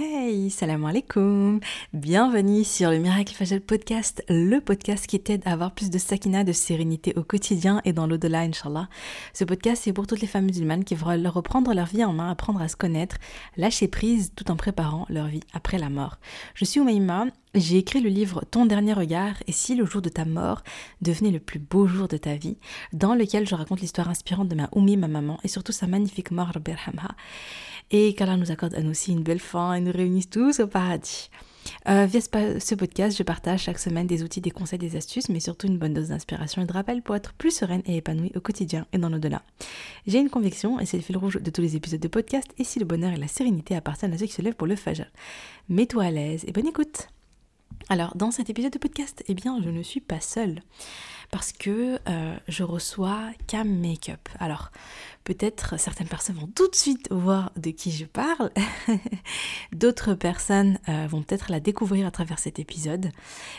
Hey, salam alaikum Bienvenue sur le Miracle Fajal Podcast, le podcast qui t'aide à avoir plus de sakina, de sérénité au quotidien et dans l'au-delà, Inch'Allah. Ce podcast, c'est pour toutes les femmes musulmanes qui veulent reprendre leur vie en main, apprendre à se connaître, lâcher prise tout en préparant leur vie après la mort. Je suis Oumaima, j'ai écrit le livre Ton dernier regard et si le jour de ta mort devenait le plus beau jour de ta vie, dans lequel je raconte l'histoire inspirante de ma Oumi, ma maman, et surtout sa magnifique mort, Berhamha et qu'Allah nous accorde à nous aussi une belle fin et nous réunisse tous au paradis. Euh, via ce podcast, je partage chaque semaine des outils, des conseils, des astuces, mais surtout une bonne dose d'inspiration et de rappel pour être plus sereine et épanouie au quotidien et dans l'au-delà. J'ai une conviction, et c'est le fil rouge de tous les épisodes de podcast, et si le bonheur et la sérénité appartiennent à ceux qui se lèvent pour le fajr. Mets-toi à l'aise et bonne écoute Alors, dans cet épisode de podcast, eh bien, je ne suis pas seule parce que euh, je reçois Cam Makeup. Alors, peut-être certaines personnes vont tout de suite voir de qui je parle. D'autres personnes euh, vont peut-être la découvrir à travers cet épisode.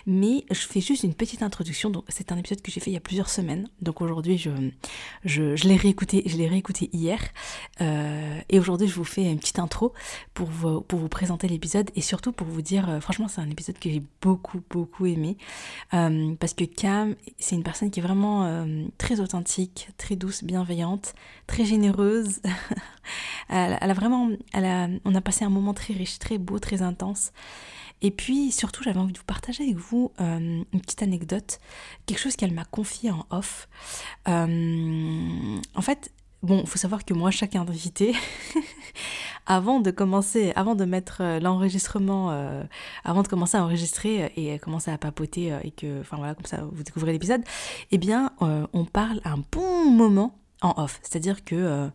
Mais je fais juste une petite introduction. Donc, c'est un épisode que j'ai fait il y a plusieurs semaines. Donc aujourd'hui, je, je, l'ai réécouté, je l'ai hier. Euh, et aujourd'hui, je vous fais une petite intro pour vous, pour vous présenter l'épisode et surtout pour vous dire, franchement, c'est un épisode que j'ai beaucoup, beaucoup aimé. parce que Cam, c'est une personne qui est vraiment euh, très authentique, très douce, bienveillante, très généreuse. elle, a vraiment, elle a, on a passé un moment très riche, très beau, très intense. Et puis surtout, j'avais envie de vous partager avec vous euh, une petite anecdote, quelque chose qu'elle m'a confié en off. Euh, en fait, Bon, il faut savoir que moi, chaque invité, avant de commencer, avant de mettre euh, l'enregistrement, avant de commencer à enregistrer et commencer à papoter et que, enfin voilà, comme ça vous découvrez l'épisode, eh bien, on parle un bon moment en off. C'est-à-dire que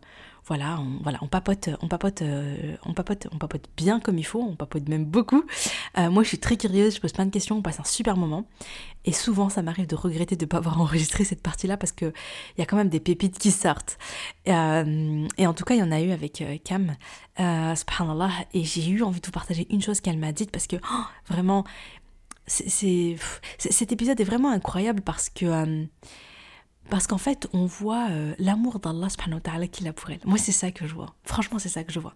voilà, on, voilà, on papote, on papote, euh, on papote, on papote bien comme il faut, on papote même beaucoup. Euh, moi, je suis très curieuse, je pose plein de questions, on passe un super moment. Et souvent, ça m'arrive de regretter de ne pas avoir enregistré cette partie-là parce qu'il y a quand même des pépites qui sortent. Euh, et en tout cas, il y en a eu avec Cam, subhanallah, et j'ai eu envie de vous partager une chose qu'elle m'a dite parce que oh, vraiment, c'est, cet épisode est vraiment incroyable parce que parce qu'en fait, on voit euh, l'amour d'Allah subhanahu qu'il a pour elle. Moi, c'est ça que je vois. Franchement, c'est ça que je vois.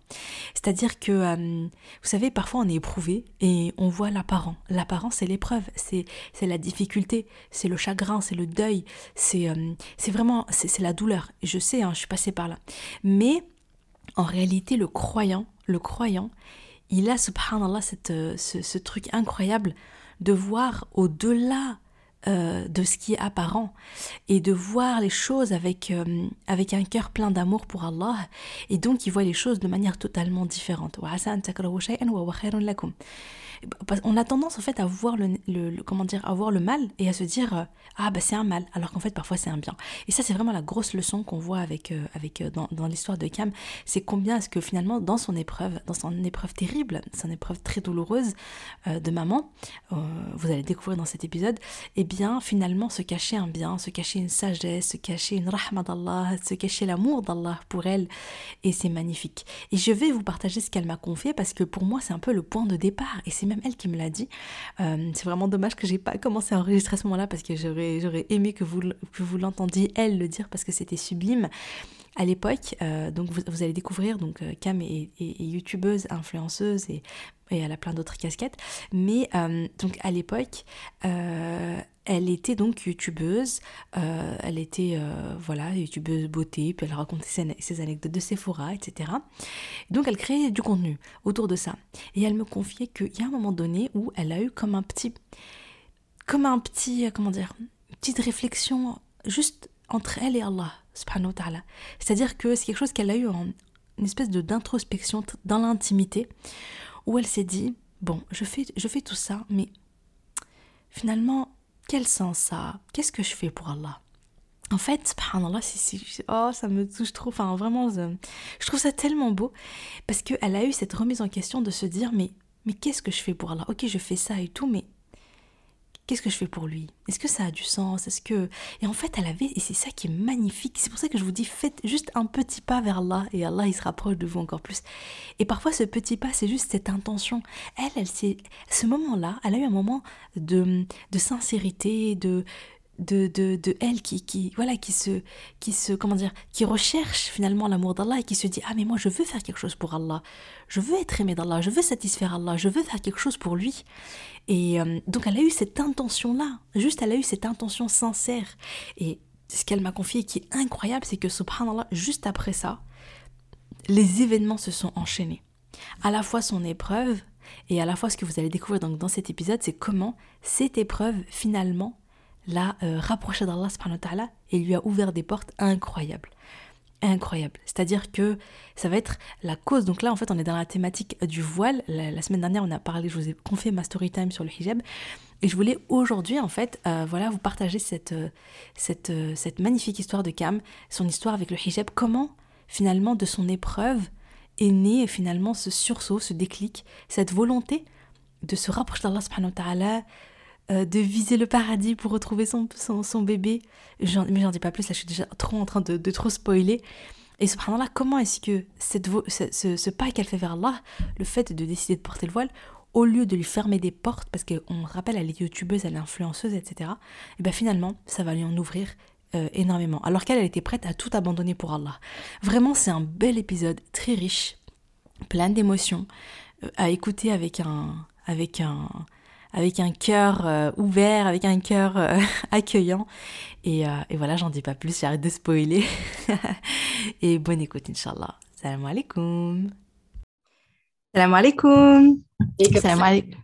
C'est-à-dire que, euh, vous savez, parfois on est éprouvé et on voit l'apparent. L'apparent, c'est l'épreuve, c'est, la difficulté, c'est le chagrin, c'est le deuil, c'est, euh, vraiment, c'est, la douleur. Je sais, hein, je suis passée par là. Mais, en réalité, le croyant, le croyant, il a, subhanallah, cette, ce, ce truc incroyable de voir au-delà euh, de ce qui est apparent et de voir les choses avec, euh, avec un cœur plein d'amour pour Allah. Et donc il voit les choses de manière totalement différente on a tendance en fait à voir le, comment dire à voir le mal et à se dire euh, ah bah c'est un mal. Alors qu'en fait parfois c'est un bien. Et ça c'est vraiment la grosse leçon qu'on voit avec euh, avec euh, dans, l'histoire de Cam. C'est combien est-ce que finalement dans son épreuve dans son épreuve terrible son épreuve très douloureuse de maman vous allez découvrir dans cet épisode eh bien finalement se cacher un bien se cacher une sagesse se cacher une rahma d'Allah se cacher l'amour d'Allah pour elle et c'est magnifique. Et je vais vous partager ce qu'elle m'a confié parce que pour moi c'est un peu le point de départ et c'est même elle qui me l'a dit. Euh, c'est vraiment dommage que j'ai pas commencé à enregistrer à ce moment-là parce que j'aurais, aimé que vous l'entendiez elle le dire parce que c'était sublime. À l'époque, euh, donc vous, allez découvrir, donc euh, Cam est, youtubeuse, influenceuse et, elle a plein d'autres casquettes. Mais donc à l'époque, elle était donc youtubeuse, euh, elle était euh, voilà youtubeuse beauté, puis elle racontait ses, anecdotes de Sephora, etc. Donc elle créait du contenu autour de ça. Et elle me confiait qu'il y a un moment donné où elle a eu comme un petit, comme un petit, euh, comment dire, petite réflexion juste entre elle et Allah, C'est-à-dire que c'est quelque chose qu'elle a eu en une espèce de d'introspection dans l'intimité, où elle s'est dit, bon, je fais, je fais tout ça, mais finalement, quel sens ça Qu'est-ce que je fais pour Allah? En fait, subhanallah, si, oh, ça me touche trop. Enfin, vraiment, je, trouve ça tellement beau parce qu'elle a eu cette remise en question de se dire mais, mais qu'est-ce que je fais pour Allah? Ok, je fais ça et tout, mais Qu'est-ce que je fais pour lui? Est-ce que ça a du sens? Est-ce que et en fait elle avait et c'est ça qui est magnifique. C'est pour ça que je vous dis faites juste un petit pas vers Allah et Allah il se rapproche de vous encore plus. Et parfois ce petit pas c'est juste cette intention. Elle elle c'est ce moment-là, elle a eu un moment de de sincérité, de de, de, de elle qui, qui, voilà, qui se, qui se, comment dire, qui recherche finalement l'amour d'Allah et qui se dit, ah mais moi je veux faire quelque chose pour Allah, je veux être aimé d'Allah, je veux satisfaire Allah, je veux faire quelque chose pour lui. Et euh, donc elle a eu cette intention-là, juste elle a eu cette intention sincère. Et ce qu'elle m'a confié qui est incroyable, c'est que subhanallah, juste après ça, les événements se sont enchaînés. À la fois son épreuve, et à la fois ce que vous allez découvrir donc dans cet épisode, c'est comment cette épreuve finalement l'a euh, rapproché d'Allah et lui a ouvert des portes incroyables. Incroyables. C'est-à-dire que ça va être la cause. Donc là, en fait, on est dans la thématique du voile. La, semaine dernière, on a parlé, je vous ai confié ma story time sur le hijab. Et je voulais aujourd'hui, en fait, euh, voilà, vous partager cette, euh, cette, cette magnifique histoire de Cam, son histoire avec le hijab. Comment, finalement, de son épreuve, est né finalement ce sursaut, ce déclic, cette volonté de se rapprocher d'Allah subhanahu wa ta'ala, euh, de viser le paradis pour retrouver son, son, bébé. mais j'en dis pas plus, là je suis déjà trop en train de, de trop spoiler. Et subhanallah, comment est-ce que cette, ce, ce, pas qu'elle fait vers Allah, le fait de décider de porter le voile, au lieu de lui fermer des portes, parce qu'on rappelle, elle est youtubeuse, elle est influenceuse, etc., et bien finalement, ça va lui en ouvrir euh, énormément. Alors qu'elle, elle était prête à tout abandonner pour Allah. Vraiment, c'est un bel épisode, très riche, plein d'émotions, euh, à écouter avec un, avec un, avec un cœur euh, ouvert, avec un cœur accueillant. Et, et, voilà, j'en dis pas plus, j'arrête de spoiler. et bonne écoute, Inch'Allah. Salam alaikum. Salam alaikum. Salam alaikum.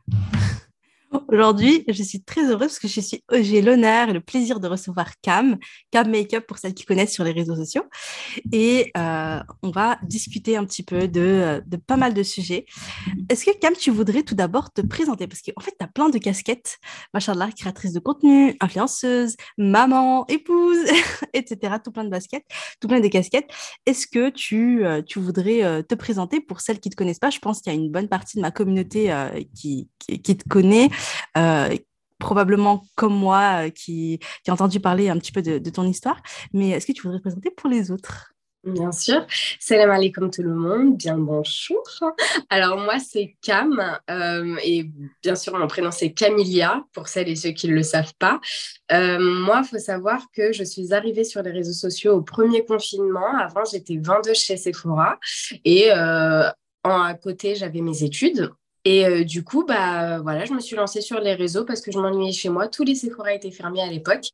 Aujourd'hui, je suis très heureuse parce que je suis, j'ai l'honneur et le plaisir de recevoir Cam, Cam Makeup pour celles qui connaissent sur les réseaux sociaux. Et euh, on va discuter un petit peu de, pas mal de sujets. Est-ce que Cam, tu voudrais tout d'abord te présenter? Parce qu'en fait, tu as plein de casquettes. Machallah, créatrice de contenu, influenceuse, maman, épouse, etc. Tout plein de baskets, tout plein de casquettes. Est-ce que tu, euh, tu voudrais euh, te présenter? Pour celles qui ne te connaissent pas Je pense qu'il y a une bonne partie de ma communauté qui, qui te connaît. Euh, probablement comme moi, euh, qui, qui, a entendu parler un petit peu de, ton histoire. Mais est-ce que tu voudrais te présenter pour les autres? Bien sûr. Salam alaikum tout le monde, bien bonjour. Alors moi c'est Cam euh, et bien sûr mon prénom c'est Camilia pour celles et ceux qui ne le savent pas. moi il faut savoir que je suis arrivée sur les réseaux sociaux au premier confinement. Avant j'étais vendeuse chez Sephora et en, à côté j'avais mes études et euh, du coup, bah, voilà, je me suis lancée sur les réseaux parce que je m'ennuyais chez moi. Tous les Sephora étaient fermés à l'époque.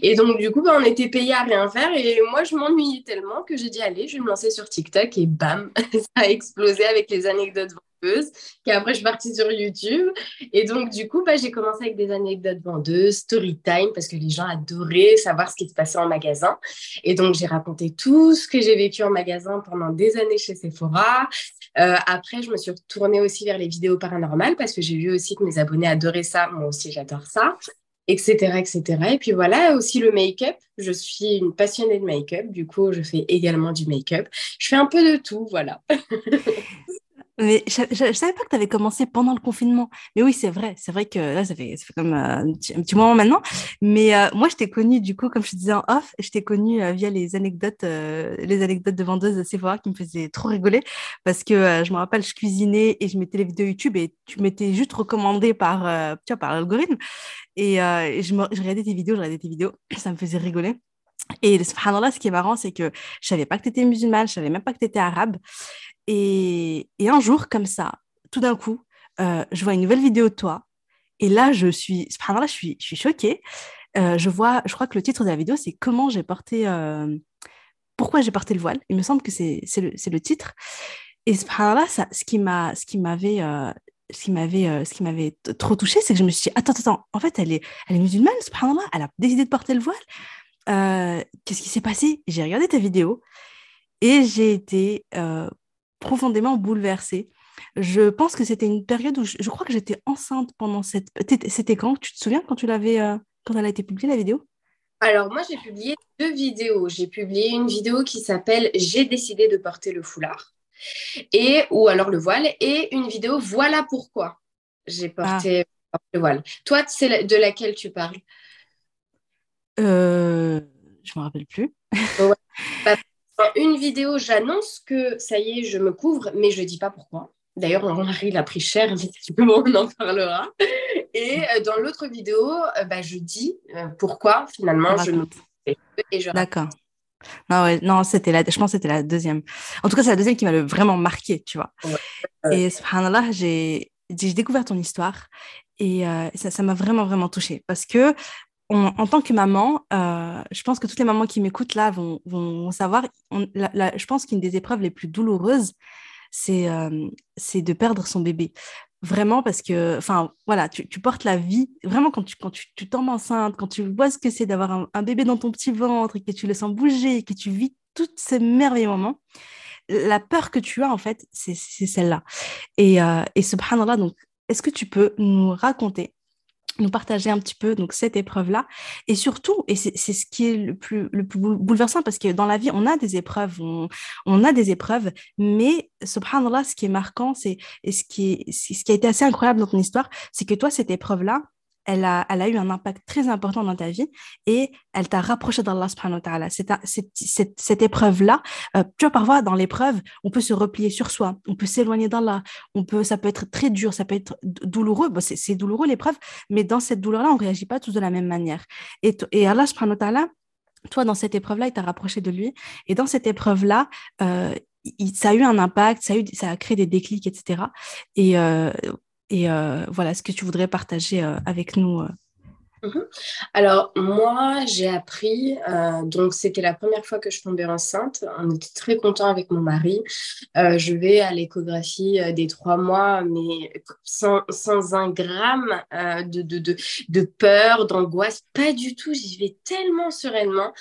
Et donc, du coup, bah, on était payés à rien faire. Et moi, je m'ennuyais tellement que j'ai dit, allez, je vais me lancer sur TikTok. Et bam, ça a explosé avec les anecdotes vendeuses. Et après, je suis partie sur YouTube. Et donc, du coup, bah, j'ai commencé avec des anecdotes vendeuses, story time, parce que les gens adoraient savoir ce qui se passait en magasin. Et donc, j'ai raconté tout ce que j'ai vécu en magasin pendant des années chez Sephora. Euh, après, je me suis retournée aussi vers les vidéos paranormales parce que j'ai vu aussi que mes abonnés adoraient ça. Moi aussi, j'adore ça, etc., etc. Et puis voilà, aussi le make-up. Je suis une passionnée de make-up. Du coup, je fais également du make-up. Je fais un peu de tout, voilà. Mais je, ne savais pas que tu avais commencé pendant le confinement. Mais oui, c'est vrai. C'est vrai que là, ça fait, comme euh, un, petit, moment maintenant. Mais euh, moi, je t'ai connue, du coup, comme je te disais en off, je t'ai connue euh, via les anecdotes, les anecdotes de vendeuses de Sephora qui me faisaient trop rigoler. Parce que je me rappelle, je cuisinais et je mettais les vidéos YouTube et tu m'étais juste recommandé par, tu par l'algorithme. Et, je, je regardais tes vidéos, je regardais tes vidéos. Ça me faisait rigoler. Et subhanallah, ce qui est marrant, c'est que je savais pas que tu étais musulmane, je savais même pas que tu étais arabe. Et, un jour, comme ça, tout d'un coup, euh, je vois une nouvelle vidéo de toi. Et là, je suis, je suis, je suis choquée. Euh, je vois, je crois que le titre de la vidéo, c'est Comment j'ai porté, euh, pourquoi j'ai porté le voile. Il me semble que c'est le, le titre. Et subhanallah, ça, ce qui m'avait, ce qui m'avait, ce trop touchée, c'est que je me suis dit, attends, attends, en fait, elle est, elle est musulmane, subhanallah, elle a décidé de porter le voile. Qu'est-ce qui s'est passé? J'ai regardé ta vidéo et j'ai été profondément bouleversée. Je pense que c'était une période où je, crois que j'étais enceinte pendant cette. C'était quand? Tu te souviens quand tu l'avais, euh, quand elle a été publiée la vidéo? Alors moi j'ai publié deux vidéos. J'ai publié une vidéo qui s'appelle J'ai décidé de porter le foulard et ou alors le voile et une vidéo Voilà pourquoi j'ai porté ah. le voile. Toi c'est de laquelle tu parles? Euh, je me rappelle plus. Une vidéo, j'annonce que ça y est, je me couvre, mais je dis pas pourquoi. D'ailleurs, mon mari l'a pris cher, on en parlera. Et dans l'autre vidéo, bah, je dis pourquoi finalement je me... D'accord. Non, ouais, non c'était la, je pense que c'était la deuxième. En tout cas, c'est la deuxième qui m'a vraiment marqué, tu vois. Et subhanallah, j'ai découvert ton histoire et ça m'a vraiment, vraiment touchée parce que en tant que maman, euh, je pense que toutes les mamans qui m'écoutent là vont, savoir, je pense qu'une des épreuves les plus douloureuses, c'est euh, c'est de perdre son bébé. Vraiment parce que, enfin, voilà, tu, portes la vie. Vraiment, quand tu, tombes enceinte, quand tu vois ce que c'est d'avoir un, bébé dans ton petit ventre et que tu le sens bouger, que tu vis tous ces merveilleux moments, la peur que tu as, en fait, c'est celle-là. Et, euh, et subhanallah, donc, est-ce que tu peux nous raconter nous partager un petit peu donc cette épreuve-là. Et surtout, et c'est ce qui est le plus, le plus bouleversant, parce que dans la vie, on a des épreuves, on, on a des épreuves, mais subhanallah, ce qui est marquant, c'est ce qui, ce qui a été assez incroyable dans ton histoire, c'est que toi, cette épreuve-là, elle a, elle a eu un impact très important dans ta vie et elle t'a rapproché d'Allah subhanahu wa ta'ala. Cette, épreuve-là, euh, tu vois, parfois dans l'épreuve, on peut se replier sur soi, on peut s'éloigner d'Allah, on peut, ça peut être très dur, ça peut être douloureux. Bon, c'est douloureux l'épreuve, mais dans cette douleur-là, on ne réagit pas tous de la même manière. Et, et Allah subhanahu wa ta'ala, toi, dans cette épreuve-là, il t'a rapproché de lui. Et dans cette épreuve-là, euh, ça a eu un impact, ça a, eu, ça a créé des déclics, etc. Et euh, et euh, voilà, ce que tu voudrais partager euh, avec nous euh. mhm. Alors, moi, j'ai appris, donc c'était la première fois que je tombais enceinte. On était très contents avec mon mari. je vais à l'échographie des trois mois, mais sans, sans un gramme de, de, de, de, peur, d'angoisse, pas du tout. J'y vais tellement sereinement.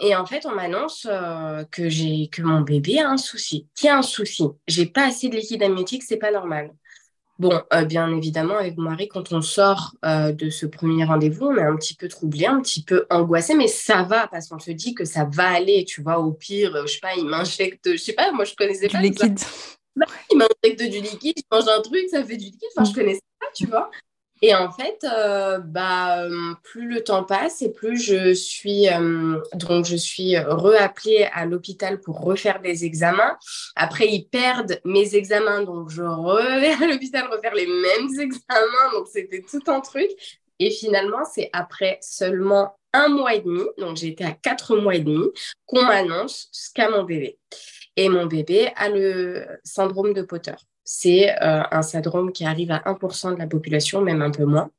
Et en fait, on m'annonce euh, que j'ai que mon bébé a un souci. Qui a un souci? J'ai pas assez de liquide amniotique, c'est pas normal. Bon, euh, bien évidemment, avec mon mari, quand on sort euh, de ce premier rendez-vous, on est un petit peu troublé, un petit peu angoissé, mais ça va parce qu'on se dit que ça va aller. Tu vois, au pire, je sais pas, il m'injecte, je sais pas, moi je connaissais du liquide. Bah, il m'injecte du liquide, je mange un truc, ça fait du liquide. Enfin, je mm. connaissais pas, tu vois. Et en fait, euh, bah, euh, plus le temps passe et plus je suis, euh, donc je suis reappelée à l'hôpital pour refaire des examens. Après, ils perdent mes examens, donc je reviens à l'hôpital refaire les mêmes examens. Donc, c'était tout un truc. Et finalement, c'est après seulement un mois et demi, donc j'ai été à quatre mois et demi, qu'on m'annonce ce qu'a mon bébé. Et mon bébé a le syndrome de Potter c'est euh, un syndrome qui arrive à 1% de la population, même un peu moins.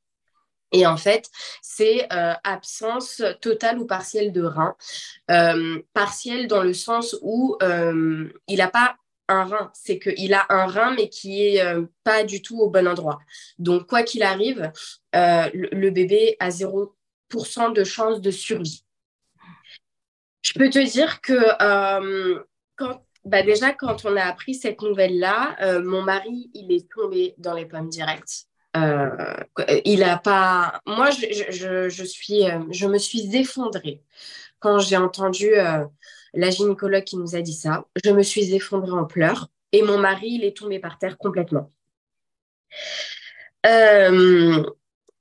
Et en fait, c'est euh, absence totale ou partielle de rein. Euh, partielle dans le sens où il n'a pas un rein, c'est qu'il a un rein mais qui est pas du tout au bon endroit. Donc, quoi qu'il arrive, le, bébé a 0% de chance de survie. Je peux te dire que quand bah déjà, quand on a appris cette nouvelle-là, euh, mon mari, il est tombé dans les pommes directes. Euh, il a pas. Moi, je, je, suis, euh, je me suis effondrée quand j'ai entendu la gynécologue qui nous a dit ça. Je me suis effondrée en pleurs et mon mari, il est tombé par terre complètement.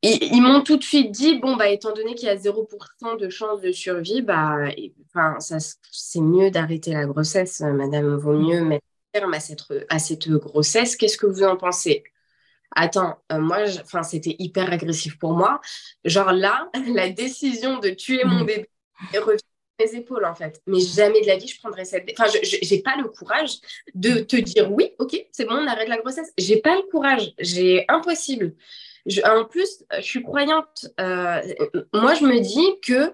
Ils, m'ont tout de suite dit bon bah étant donné qu'il y a 0% de chance de survie bah enfin ça c'est mieux d'arrêter la grossesse madame vaut mieux mettre terme à cette à cette grossesse qu'est-ce que vous en pensez? Attends euh, moi enfin c'était hyper agressif pour moi genre là la décision de tuer mon mm. bébé revient mes épaules en fait. Mais jamais de la vie je prendrais cette. Enfin, je n'ai pas le courage de te dire oui, ok, c'est bon, on arrête la grossesse. J'ai pas le courage. J'ai impossible en plus, je suis croyante. Euh, moi, je me dis que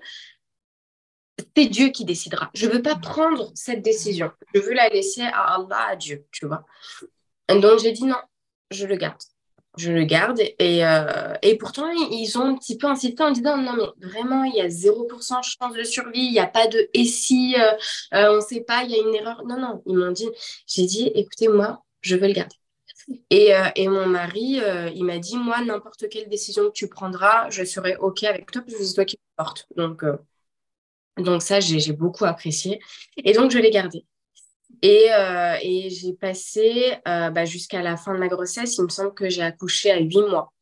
c'est Dieu qui décidera. Je ne veux pas prendre cette décision. Je veux la laisser à Allah, à Dieu, tu vois. Donc, j'ai dit non, je le garde. Je le garde. Et, euh, et pourtant, ils ont un petit peu insisté en disant non, mais vraiment, il y a 0% chance de survie. Il n'y a pas de et si, euh, on ne sait pas, il y a une erreur. Non, non, ils m'ont dit, j'ai dit, écoutez, moi, je veux le garder. Et, euh, et mon mari, euh, il m'a dit, moi, n'importe quelle décision que tu prendras, je serai OK avec toi, parce que c'est toi qui me porte. Donc, euh, donc ça, j'ai beaucoup apprécié. Et donc, je l'ai gardé. Et, et j'ai passé bah, jusqu'à la fin de ma grossesse, il me semble que j'ai accouché à huit mois.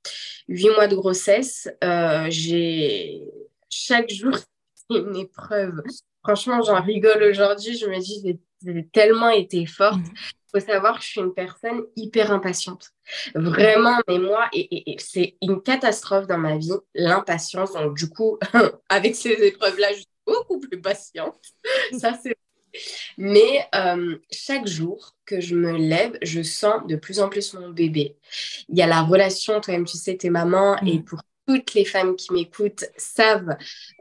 Huit mois de grossesse, j'ai chaque jour, une épreuve. Franchement, j'en rigole aujourd'hui. Je me dis, j'ai tellement été forte. Il mmh. faut savoir que je suis une personne hyper impatiente. Vraiment, mais moi, et, c'est une catastrophe dans ma vie, l'impatience. Donc, du coup, avec ces épreuves-là, je suis beaucoup plus patiente. Ça, c'est mais euh, chaque jour que je me lève, je sens de plus en plus mon bébé. Il y a la relation, toi-même, tu sais, t'es maman, et mmh. pour toutes les femmes qui m'écoutent savent,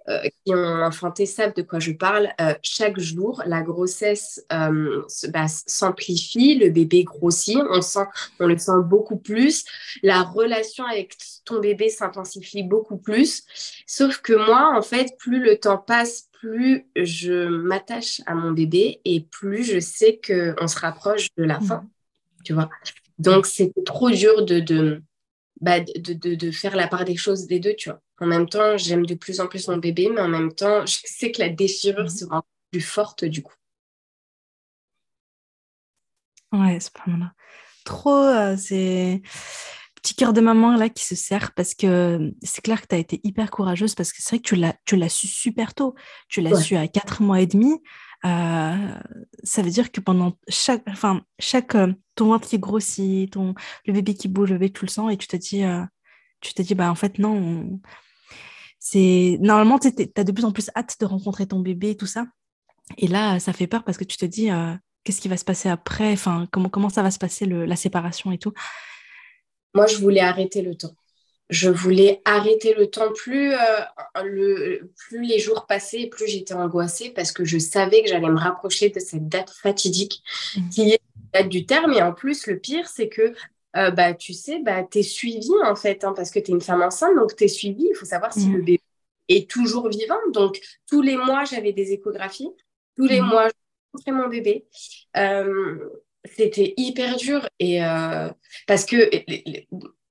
euh, qui ont enfanté, savent de quoi je parle. Euh, chaque jour, la grossesse euh, bah, s'amplifie, le bébé grossit, on, sent, on le sent beaucoup plus. La relation avec ton bébé s'intensifie beaucoup plus. Sauf que moi, en fait, plus le temps passe, plus je m'attache à mon bébé et plus je sais qu'on se rapproche de la fin. Mmh. Tu vois Donc, c'est trop dur de, de bah, de, de, de, faire la part des choses des deux, tu vois. En même temps, j'aime de plus en plus mon bébé, mais en même temps, je sais que la déchirure mhm. sera plus forte du coup. Ouais, c'est pas mal. Trop, euh, c'est petit cœur de maman là qui se serre parce que c'est clair que tu as été hyper courageuse parce que c'est vrai que tu l'as, tu l'as su super tôt. Tu l'as su à 4 mois et demi. Euh, ça veut dire que pendant chaque, enfin, chaque, euh, ton ventre qui grossit, ton, le bébé qui bouge, tu le sens et tu te dis, euh, tu te bah en fait non, c'est normalement tu as de plus en plus hâte de rencontrer ton bébé et tout ça. Et là, ça fait peur parce que tu te dis, qu'est-ce qui va se passer après, enfin, comment, comment ça va se passer le, la séparation et tout? Moi, je voulais arrêter le temps je voulais arrêter le temps. Plus, euh, le, plus les jours passaient, plus j'étais angoissée parce que je savais que j'allais me rapprocher de cette date fatidique mmh. qui est la date du terme. Et en plus, le pire, c'est que euh, bah, tu sais, bah, tu es suivie en fait, hein, parce que tu es une femme enceinte, donc tu es suivie. Il faut savoir si mmh. le bébé est toujours vivant. Donc, tous les mois, j'avais des échographies. Tous les mmh. mois, je rencontrais mon bébé. Euh, c'était hyper dur et parce que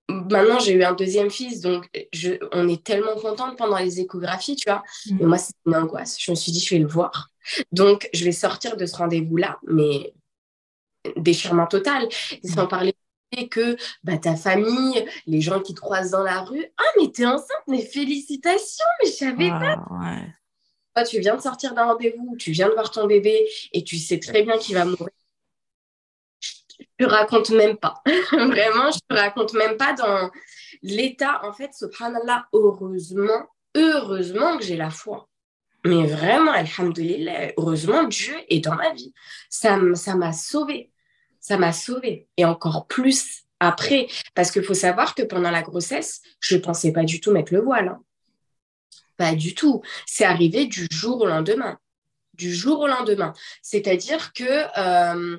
maintenant j'ai eu un deuxième fils, donc je, on est tellement contente pendant les échographies, tu vois. Mm. Mais moi, c'est une angoisse. Je me suis dit, je vais le voir. Donc, je vais sortir de ce rendez-vous-là, mais déchirement total. Sans mm. parler que bah, ta famille, les gens qui te croisent dans la rue, ah, mais t'es enceinte, mais félicitations, mais je savais pas. Toi, tu viens de sortir d'un rendez-vous, tu viens de voir ton bébé et tu sais très bien qu'il va mourir je te raconte même pas. Vraiment, je te raconte même pas dans l'état. En fait, subhanallah, heureusement, heureusement que j'ai la foi. Mais vraiment, alhamdoulilah, heureusement, Dieu est dans ma vie. Ça m'a sauvé. Ça m'a sauvé. Et encore plus après. Parce qu'il faut savoir que pendant la grossesse, je ne pensais pas du tout mettre le voile. Hein. Pas du tout. C'est arrivé du jour au lendemain. Du jour au lendemain. C'est-à-dire que euh,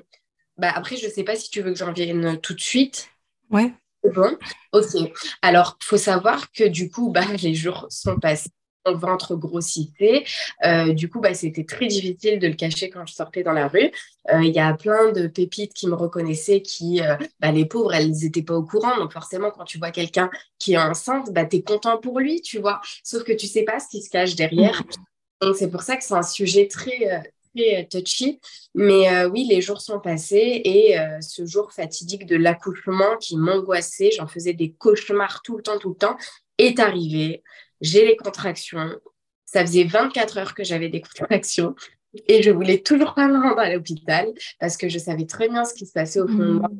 bah, après, je ne sais pas si tu veux que j'en vienne tout de suite. Ouais. Bon, ok. Alors, il faut savoir que du coup, bah, les jours sont passés. Mon ventre grossissait. Euh, du coup, bah, c'était très difficile de le cacher quand je sortais dans la rue. Euh, il y a plein de pépites qui me reconnaissaient, qui, euh, bah, les pauvres, elles n'étaient pas au courant. Donc forcément, quand tu vois quelqu'un qui est enceinte, bah, tu es content pour lui, tu vois. Sauf que tu sais pas ce qui se cache derrière. Mm. Donc c'est pour ça que c'est un sujet très, très touchy. Mais euh, oui, les jours sont passés et euh, ce jour fatidique de l'accouchement qui m'angoissait, j'en faisais des cauchemars tout le temps, tout le temps, est arrivé. J'ai les contractions. Ça faisait 24 heures que j'avais des contractions et je voulais toujours pas me rendre à l'hôpital parce que je savais très bien ce qui se passait au fond de moi.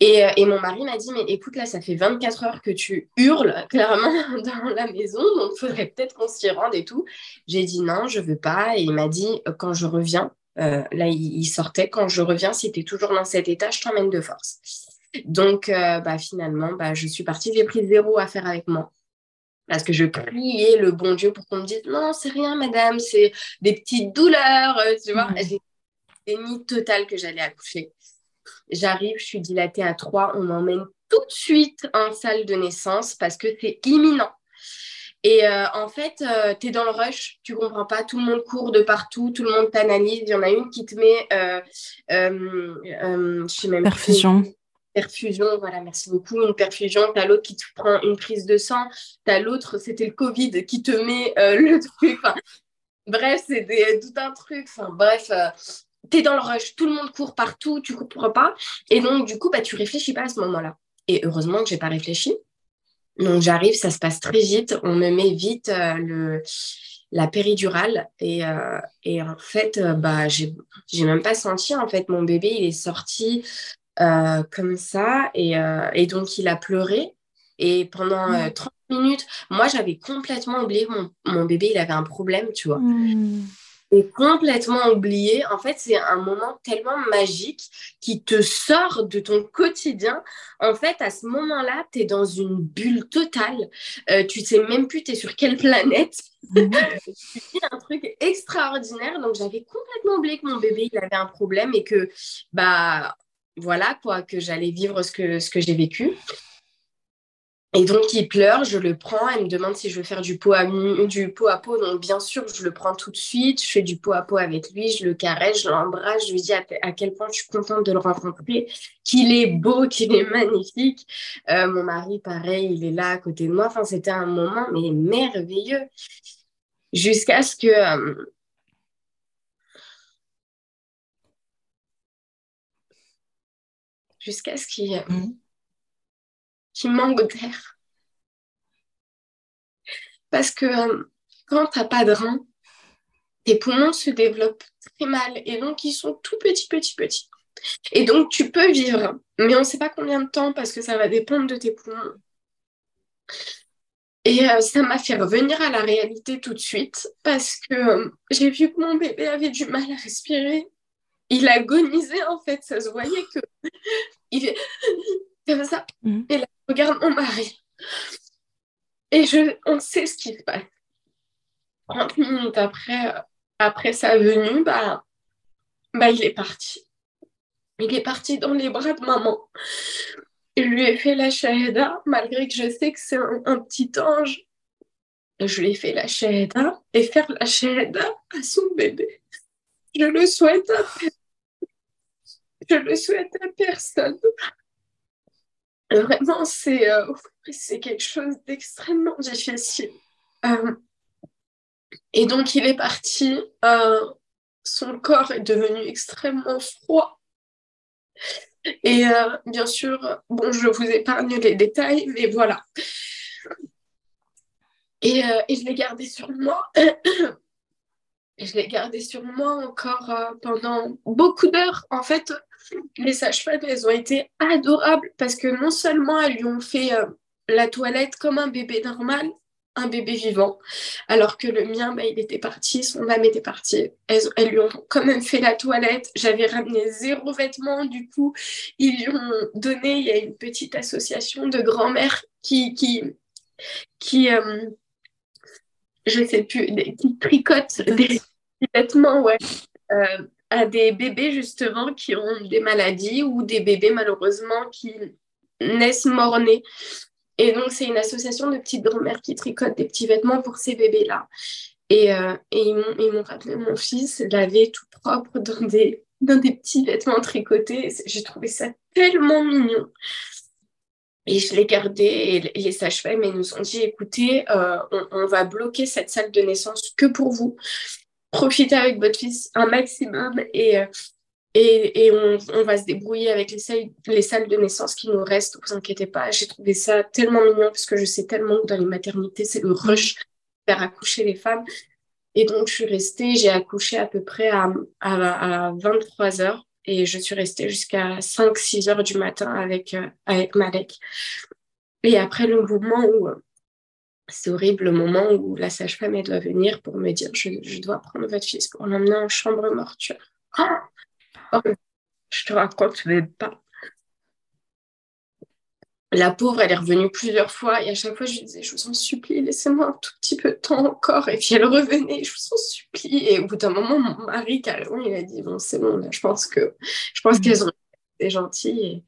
Mmh. Euh, et, mon mari m'a dit, mais écoute, là, ça fait 24 heures que tu hurles clairement dans la maison, donc il faudrait peut-être qu'on s'y rende et tout. J'ai dit non, je veux pas. Et il m'a dit, euh, quand je reviens, euh, là, il, sortait, quand je reviens, si tu es toujours dans cet état, je t'emmène de force. Donc, bah, finalement, bah, je suis partie, j'ai pris zéro à faire avec moi. Parce que je priais le bon Dieu pour qu'on me dise non, c'est rien, madame, c'est des petites douleurs, tu vois. J'ai déni total que j'allais accoucher. J'arrive, je suis dilatée à 3, on m'emmène tout de suite en salle de naissance parce que c'est imminent. Et euh, en fait, euh, tu es dans le rush, tu comprends pas, tout le monde court de partout, tout le monde t'analyse. Il y en a une qui te met, euh, je sais même Perfusion. perfusion, voilà, merci beaucoup. Une perfusion, tu as l'autre qui te prend une prise de sang, tu as l'autre, c'était le Covid, qui te met le truc. bref, c'est tout un truc. Enfin, bref, tu es dans le rush, tout le monde court partout, tu ne comprends pas. Et donc, du coup, bah, tu réfléchis pas à ce moment-là. Et heureusement que j'ai pas réfléchi. Donc, j'arrive, ça se passe très vite. On me met vite euh, le, la péridurale. Et, euh, et en fait, euh, bah, j'ai même pas senti. En fait, mon bébé, il est sorti comme ça. Et, et, donc, il a pleuré. Et pendant 30 minutes, moi, j'avais complètement oublié que mon, mon, bébé, il avait un problème, tu vois. Mmh complètement oublié. En fait, c'est un moment tellement magique qui te sort de ton quotidien. En fait, à ce moment-là, tu es dans une bulle totale. Euh, tu sais même plus tu es sur quelle planète. Mhm. c'est un truc extraordinaire. Donc, j'avais complètement oublié que mon bébé, il avait un problème et que, bah, voilà, quoi, que j'allais vivre ce que, ce que j'ai vécu. Et donc, il pleure, je le prends, elle me demande si je veux faire du pot, à, pot pot. Donc, bien sûr, je le prends tout de suite, je fais du pot à pot avec lui, je le caresse, je l'embrasse, je lui dis à, quel point je suis contente de le rencontrer, qu'il est beau, qu'il est magnifique. Euh, mon mari, pareil, il est là à côté de moi. Enfin, c'était un moment, mais merveilleux. Jusqu'à ce que... Euh, jusqu'à ce qu'il... Mmh qui manque d'air. Parce que euh, quand tu n'as pas de rein, tes poumons se développent très mal et donc ils sont tout petits, petits, petits. Et donc tu peux vivre, mais on ne sait pas combien de temps parce que ça va dépendre de tes poumons. Et euh, ça m'a fait revenir à la réalité tout de suite parce que euh, j'ai vu que mon bébé avait du mal à respirer. Il agonisait en fait, ça se voyait que il comme ça. Mm. Et là, regarde mon mari. Et je, on sait ce qui se passe. 30 minutes après, après sa venue, bah, bah, il est parti. Il est parti dans les bras de maman. Je lui ai fait la shahada, malgré que je sais que c'est un, petit ange. Je lui ai fait la shahada et faire la shahada à son bébé. Je le souhaite à Je le souhaite à personne. Vraiment, c'est euh, c'est quelque chose d'extrêmement difficile. Euh, et donc, il est parti. Euh, son corps est devenu extrêmement froid. Et bien sûr, bon, je vous épargne les détails, mais voilà. Et, et je l'ai gardé sur moi. je l'ai gardé sur moi encore pendant beaucoup d'heures. En fait, les sages-femmes, elles ont été adorables parce que non seulement elles lui ont fait euh, la toilette comme un bébé normal, un bébé vivant, alors que le mien, bah, il était parti, son âme était partie. Elles, lui ont quand même fait la toilette. J'avais ramené zéro vêtement, du coup, ils lui ont donné, il y a une petite association de grand-mères qui, qui, qui euh, je sais plus, qui tricotent des, vêtements, ouais. Euh, à des bébés justement qui ont des maladies ou des bébés malheureusement qui naissent mort-nés. Et donc, c'est une association de petites grand-mères qui tricotent des petits vêtements pour ces bébés-là. Et, euh, et ils m'ont rappelé mon fils l'avait tout propre dans des, dans des petits vêtements tricotés. J'ai trouvé ça tellement mignon. Et je l'ai gardé et les sages-femmes nous ont dit, écoutez, euh, on, va bloquer cette salle de naissance que pour vous profitez avec votre fils un maximum et, euh, et, et on, va se débrouiller avec les salles, les salles de naissance qui nous restent. Vous inquiétez pas. J'ai trouvé ça tellement mignon parce que je sais tellement que dans les maternités, c'est le rush faire accoucher les femmes. Et donc, je suis restée, j'ai accouché à peu près à, à, à 23 heures et je suis restée jusqu'à 5-6 heures du matin avec, euh, avec Malek. Et après le mouvement où euh, c'est horrible le moment où la sage-femme doit venir pour me dire je, dois prendre votre fils pour l'emmener en chambre mortuaire. Oh, je te raconte mais pas. La pauvre, elle est revenue plusieurs fois et à chaque fois, je lui disais, je vous en supplie, laissez-moi un tout petit peu de temps encore. Et puis elle revenait, je vous en supplie. Et au bout d'un moment, mon mari, carrément, il a dit, bon, c'est bon, là, je pense que je pense mmh. qu'elles ont été gentilles.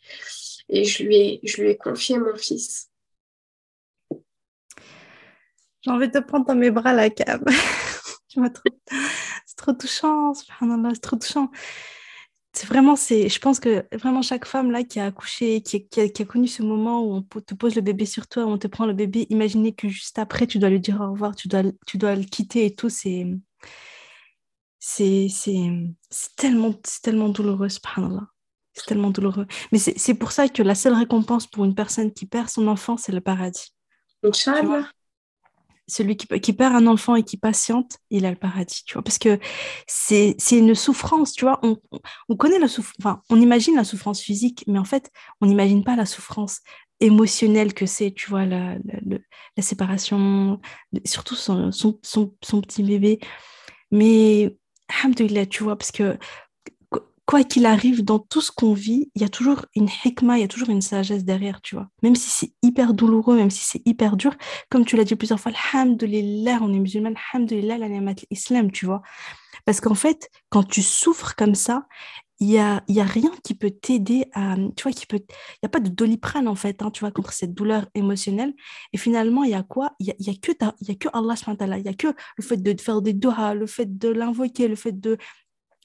Et, et je, lui ai, je lui ai confié mon fils. J'ai envie de te prendre dans mes bras, la cam. c'est trop touchant, c'est trop touchant. C'est vraiment, c'est, je pense que vraiment chaque femme là qui a accouché, qui, qui, a, connu ce moment où on te pose le bébé sur toi, où on te prend le bébé, imaginez que juste après tu dois lui dire au revoir, tu dois, tu dois le quitter et tout, c'est, c'est, c'est, tellement, c'est tellement douloureux, subhanallah. C'est tellement douloureux. Mais c'est pour ça que la seule récompense pour une personne qui perd son enfant, c'est le paradis. Inch'Allah. Celui qui, perd un enfant et qui patiente, il a le paradis, tu vois, parce que c'est une souffrance, tu vois. On, on connaît la souffrance, enfin, on imagine la souffrance physique, mais en fait, on n'imagine pas la souffrance émotionnelle que c'est, tu vois, la, séparation, surtout son, son, petit bébé. Mais, alhamdoulilah, tu vois, parce que quoi qu'il arrive, dans tout ce qu'on vit, il y a toujours une hikmah, il y a toujours une sagesse derrière, tu vois. Même si c'est hyper douloureux, même si c'est hyper dur, comme tu l'as dit plusieurs fois, alhamdoulilah, on est musulman, alhamdoulilah, la l'islam, tu vois. Parce qu'en fait, quand tu souffres comme ça, il y a, y a rien qui peut t'aider à, tu vois, il n'y a pas de doliprane en fait, hein, tu vois, contre cette douleur émotionnelle. Et finalement, il y a quoi? Il y a, y a, que il y a que Allah, il y a que le fait de faire des doha, le fait de l'invoquer, le fait de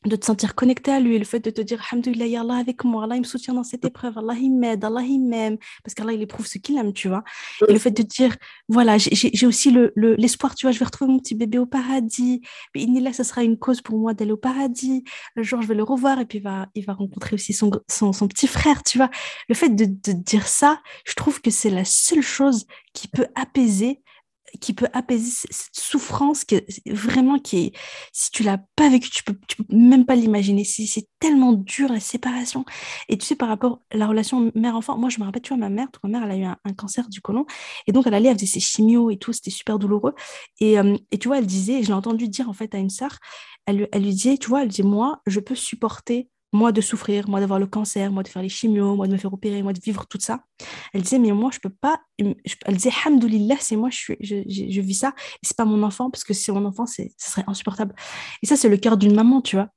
de te sentir connecté à lui, le fait de te dire Alhamdulillah, ya Allah avec moi, Allah il me soutient dans cette épreuve, Allah il m'aide, Allah il m'aime, parce qu'Allah il éprouve ce qu'il aime, tu vois. Et le fait de dire, voilà, j'ai aussi l'espoir, le, l'espoir tu vois, je vais retrouver mon petit bébé au paradis, mais là, ce sera une cause pour moi d'aller au paradis, le jour je vais le revoir, et puis il va, il va rencontrer aussi son, son, son petit frère, tu vois. Le fait de, de dire ça, je trouve que c'est la seule chose qui peut apaiser qui peut apaiser cette souffrance que vraiment qui est, si tu l'as pas vécu, tu peux, tu peux même pas l'imaginer. C'est tellement dur la séparation. Et tu sais, par rapport à la relation mère-enfant, moi je me rappelle, tu vois, ma mère, ma mère, elle a eu un, cancer du côlon. Et donc elle allait, elle faisait ses chimios et tout, c'était super douloureux. Et, euh, et, tu vois, elle disait, je l'ai entendu dire en fait à une sœur, elle, elle lui disait, tu vois, elle disait, moi, je peux supporter moi de souffrir, moi d'avoir le cancer, moi de faire les chimios, moi de me faire opérer, moi de vivre tout ça. Elle disait, mais moi, je peux pas. elle disait, Hamdoulillah, c'est moi, je, je, je, vis ça, et c'est pas mon enfant, parce que si c'est mon enfant, ce serait insupportable. Et ça, c'est le cœur d'une maman, tu vois.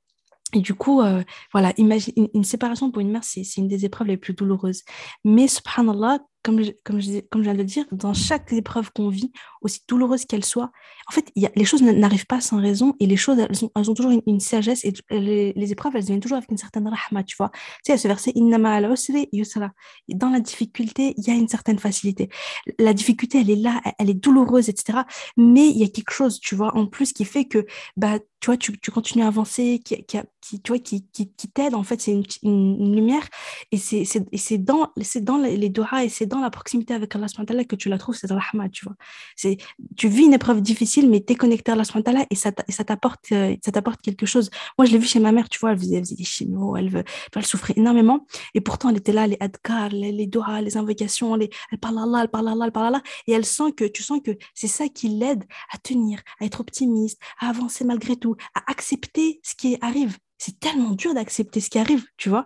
Et du coup, euh, voilà, imagine, une, une, séparation pour une mère, c'est une des épreuves les plus douloureuses. Mais subhanallah, comme je, comme, je, comme je viens de le dire, dans chaque épreuve qu'on vit, aussi douloureuse qu'elle soit, en fait, y a, les choses n'arrivent pas sans raison et les choses, elles ont, elles ont toujours une, sagesse et les, les, épreuves, elles viennent toujours avec une certaine rahma, tu vois. Tu sais, ce verset, Innama al yusra. Dans la difficulté, il y a une certaine facilité. La difficulté, elle est là, elle est douloureuse, etc. Mais il y a quelque chose, tu vois, en plus qui fait que, bah, tu vois, tu, tu continues à avancer, qui, qui, tu vois, qui, qui, t'aide, en fait, c'est une, lumière et c'est dans, dans les doigts et c'est dans la proximité avec Allah que tu la trouves, c'est rahma, tu vois. C'est, tu vis une épreuve difficile, mais tu es connecté à Allah et ça, ça t'apporte, euh, ça t'apporte quelque chose. Moi, je l'ai vu chez ma mère, tu vois, elle faisait, des chimios, elle, elle souffrait énormément. Et pourtant, elle était là, les adkar, les, les doigts, les invocations, les, elle parle Allah, elle parle Allah, elle parle Allah. Et elle sent que, tu sens que c'est ça qui l'aide à tenir, à être optimiste, à avancer malgré tout, à accepter ce qui arrive. C'est tellement dur d'accepter ce qui arrive, tu vois.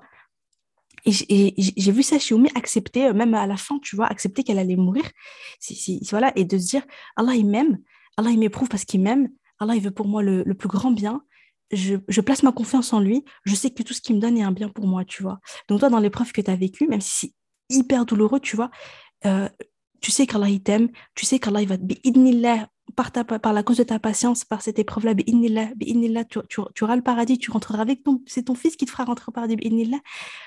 Et j'ai vu ça chez Oumi accepter, euh, même à la fin, tu vois, accepter qu'elle allait mourir. voilà, et de se dire, Allah, il m'aime, Allah, il m'éprouve parce qu'il m'aime, Allah, il veut pour moi le, plus grand bien. Je, je, place ma confiance en lui, je sais que tout ce qu'il me donne est un bien pour moi, tu vois. Donc toi, dans l'épreuve que tu as vécue, même si c'est hyper douloureux, tu vois, euh, tu sais qu'Allah, il t'aime, tu sais qu'Allah, il va te par, ta, par la cause de ta patience, par cette épreuve-là, tu, tu, tu, auras le paradis, tu rentreras avec ton, c'est ton fils qui te fera rentrer au paradis,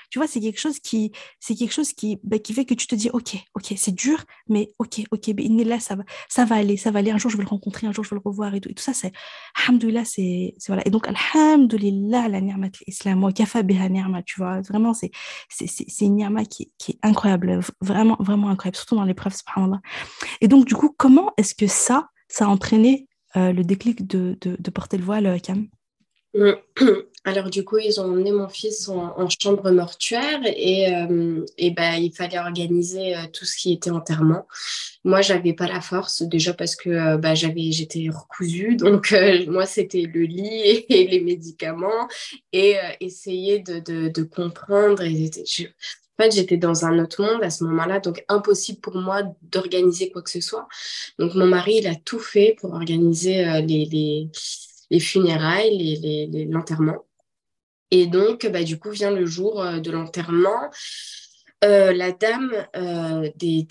tu vois, c'est quelque chose qui, c'est quelque chose qui, bah, qui fait que tu te dis, ok, ok, c'est dur, mais ok, ok, ça va, ça va aller, ça va aller, un jour je vais le rencontrer, un jour je vais le revoir et tout, et tout ça, c'est, alhamdoulilah, c'est, voilà, et donc, alhamdoulilah, la ni'mat l'islam, kafa biha ni'ma, tu vois, vraiment, c'est, c'est, c'est une ni'ma qui, qui est incroyable, vraiment, vraiment incroyable, surtout dans l'épreuve, subhanallah. Et donc, du coup, comment est-ce que ça, ça a entraîné euh, le déclic de, de, porter le voile, Cam euh, Alors du coup, ils ont emmené mon fils en, chambre mortuaire et, euh, et ben, il fallait organiser tout ce qui était enterrement. Moi, j'avais pas la force déjà parce que bah, j'avais, j'étais recousue, donc moi c'était le lit et, les médicaments et essayer de, de, comprendre. Et en fait, j'étais dans un autre monde à ce moment-là, donc impossible pour moi d'organiser quoi que ce soit. Donc, mon mari, il a tout fait pour organiser euh, les, les, les, funérailles, l'enterrement. Et donc, bah, du coup, vient le jour euh, de l'enterrement. Euh, la dame des,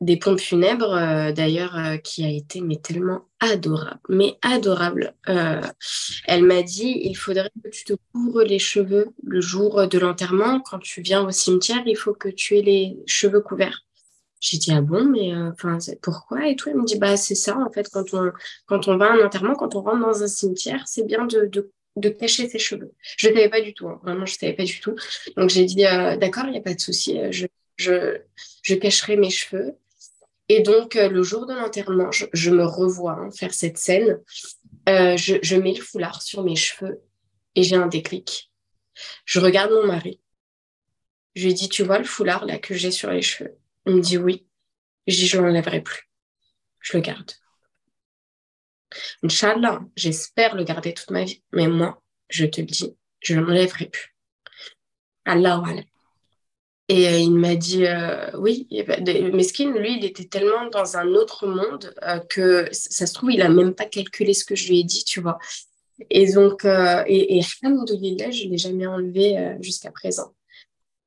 des pompes funèbres, euh, d'ailleurs, euh, qui a été mais tellement adorable, mais adorable. Euh, elle m'a dit, il faudrait que tu te couvres les cheveux le jour de l'enterrement. Quand tu viens au cimetière, il faut que tu aies les cheveux couverts. J'ai dit, ah bon, mais enfin pourquoi Et tout, elle me dit, bah c'est ça, en fait, quand on, quand on va à un enterrement, quand on rentre dans un cimetière, c'est bien de, de de cacher ses cheveux. Je ne savais pas du tout, hein. vraiment, je ne savais pas du tout. Donc j'ai dit, d'accord, il n'y a pas de souci, je, je, je cacherai mes cheveux. Et donc, euh, le jour de l'enterrement, je, me revois hein, faire cette scène. Euh, je, mets le foulard sur mes cheveux et j'ai un déclic. Je regarde mon mari. Je lui dis, tu vois le foulard là que j'ai sur les cheveux? Il me dit oui. Je dis, je l'enlèverai plus. Je le garde. Inch'Allah, j'espère le garder toute ma vie. Mais moi, je te le dis, je ne l'enlèverai plus. Allah Et euh, il m'a dit, euh, oui, Meskin, lui, il était tellement dans un autre monde euh, que ça se trouve, il n'a même pas calculé ce que je lui ai dit, tu vois. Et donc, et, et je ne l'ai jamais enlevé jusqu'à présent.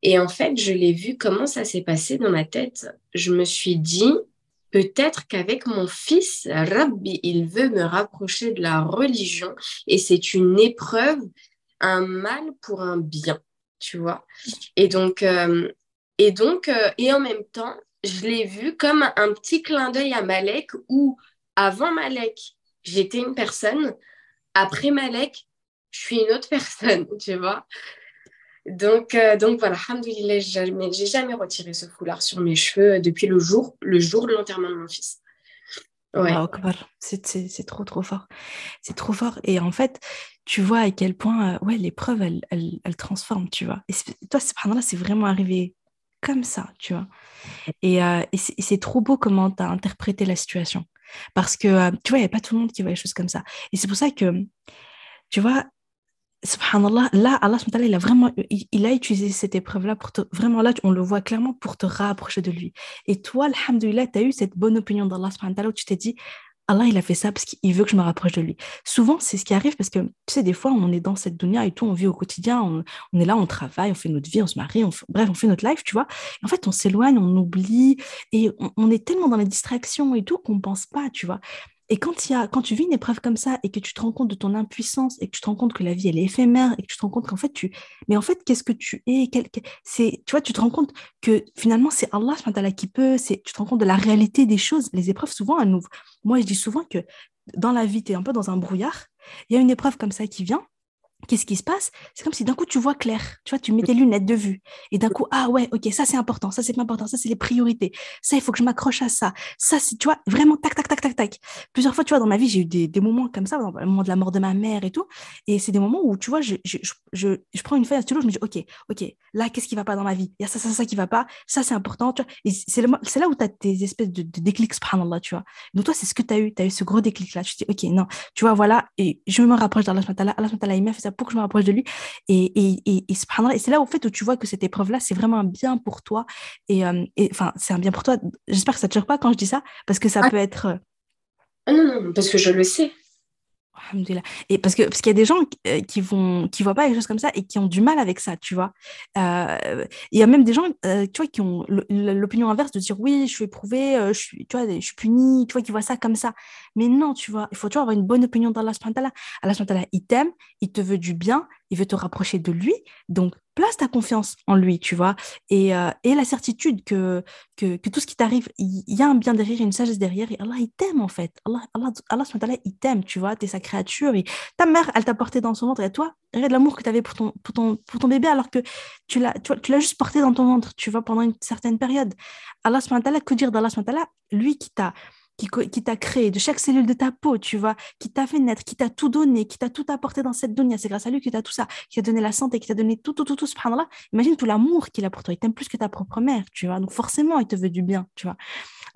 Et en fait, je l'ai vu comment ça s'est passé dans ma tête. Je me suis dit, peut-être qu'avec mon fils, Rabbi, il veut me rapprocher de la religion et c'est une épreuve, un mal pour un bien tu vois. Et donc, euh, et donc, euh, et en même temps, je l'ai vu comme un petit clin d'œil à Malek où avant Malek, j'étais une personne, après Malek, je suis une autre personne, tu vois. Donc, euh, donc voilà, alhamdoulilah, j'ai jamais, jamais retiré ce foulard sur mes cheveux depuis le jour, le jour de l'enterrement de mon fils. Ouais. c'est trop, trop fort. C'est trop fort. Et en fait, tu vois à quel point, euh, ouais, l'épreuve, elle, elle, transforme, tu vois. Et toi, c'est vraiment arrivé comme ça, tu vois. Et, euh, c'est trop beau comment tu as interprété la situation. Parce que, euh, tu vois, il n'y a pas tout le monde qui voit les choses comme ça. Et c'est pour ça que, tu vois, subhanallah, là, Allah il a vraiment, il, a utilisé cette épreuve-là pour te, vraiment là, on le voit clairement pour te rapprocher de lui. Et toi, alhamdoulilah, tu as eu cette bonne opinion d'Allah où tu t'es dit, Allah, il a fait ça parce qu'il veut que je me rapproche de lui. Souvent, c'est ce qui arrive parce que, tu sais, des fois, on est dans cette dunya et tout, on vit au quotidien, on, est là, on travaille, on fait notre vie, on se marie, on bref, on fait notre life, tu vois. en fait, on s'éloigne, on oublie et on, est tellement dans les distractions et tout qu'on pense pas, tu vois. Et quand, y a, quand tu vis une épreuve comme ça et que tu te rends compte de ton impuissance et que tu te rends compte que la vie, elle est éphémère et que tu te rends compte qu'en fait, tu... Mais en fait, qu'est-ce que tu es? C'est, Tu vois, tu te rends compte que finalement, c'est Allah qui peut, tu te rends compte de la réalité des choses. Les épreuves, souvent, elles nous... Moi, je dis souvent que dans la vie, tu es un peu dans un brouillard. Il y a une épreuve comme ça qui vient qu'est-ce qui se passe? C'est comme si d'un coup tu vois clair, tu vois, tu mets tes lunettes de vue et d'un coup ah ouais, ok, ça c'est important, ça c'est pas important, ça c'est les priorités, ça il faut que je m'accroche à ça, ça c'est tu vois vraiment tac tac tac tac tac. Plusieurs fois tu vois dans ma vie j'ai eu des, des, moments comme ça, dans le moment de la mort de ma mère et tout, et c'est des moments où tu vois je, je, je, je prends une feuille à stylo, je me dis ok ok là qu'est-ce qui va pas dans ma vie? Il y a ça ça ça qui va pas, ça c'est important, tu vois. Et c'est c'est là où tu as tes espèces de, de déclics subhanallah, tu vois. Donc toi c'est ce que tu as eu, tu as eu ce gros déclic là, tu te dis ok non, tu vois voilà et je me rapproche d'Allah, Allah il m'a fait ça pour que je me rapproche de lui. Et, et, et, et c'est là au fait où tu vois que cette épreuve-là, c'est vraiment un bien pour toi. Et euh, enfin, c'est un bien pour toi. J'espère que ça ne te choque pas quand je dis ça, parce que ça ah. peut être. Euh, ah non, non, parce que je le sais. Et parce que parce qu'il y a des gens euh, qui vont qui voient pas les choses comme ça et qui ont du mal avec ça, tu vois. il y a même des gens, tu vois, qui ont l'opinion inverse de dire oui, je suis éprouvé, je suis, tu je suis puni, tu vois, qui voient ça comme ça. Mais non, tu vois, il faut toujours avoir une bonne opinion d'Allah Allah il t'aime, il te veut du bien, il veut te rapprocher de lui. Donc, place ta confiance en lui, tu vois. Et, euh, et la certitude que, que, tout ce qui t'arrive, il y, a un bien derrière, une sagesse derrière. Et Allah, il t'aime, en fait. Allah, Allah, Allah il t'aime, tu vois. Tu es sa créature. Et ta mère, elle t'a porté dans son ventre. Et toi, regarde l'amour que tu avais pour ton, pour, ton, pour ton bébé, alors que tu l'as, tu, tu l'as juste porté dans ton ventre, tu vois, pendant une certaine période. Allah, que dire d'Allah, lui qui t'a qui, t'a créé de chaque cellule de ta peau, tu vois, qui t'a fait naître, qui t'a tout donné, qui t'a tout apporté dans cette dunya. C'est grâce à lui que tu as tout ça, qui t'a donné la santé, qui t'a donné tout, tout, tout, tout, subhanallah. Imagine tout l'amour qu'il a pour toi. Il t'aime plus que ta propre mère, tu vois. Donc forcément, il te veut du bien, tu vois.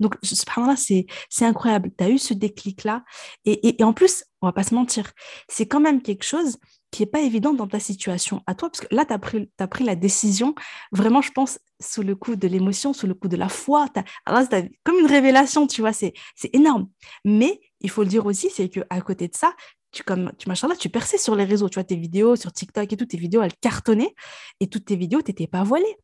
Donc, subhanallah, c'est, c'est incroyable. Tu as eu ce déclic-là. Et, et, en plus, on va pas se mentir, c'est quand même quelque chose qui n'est pas évident dans ta situation à toi, parce que là, tu as pris, as pris la décision, vraiment, je pense, sous le coup de l'émotion, sous le coup de la foi. Alors, c'est comme une révélation, tu vois, c'est énorme. Mais il faut le dire aussi, c'est qu'à côté de ça, tu, comme, tu, là, tu perçais sur les réseaux, tu vois, tes vidéos sur TikTok et tout, tes vidéos, elles cartonnaient, et toutes tes vidéos, tu n'étais pas voilée.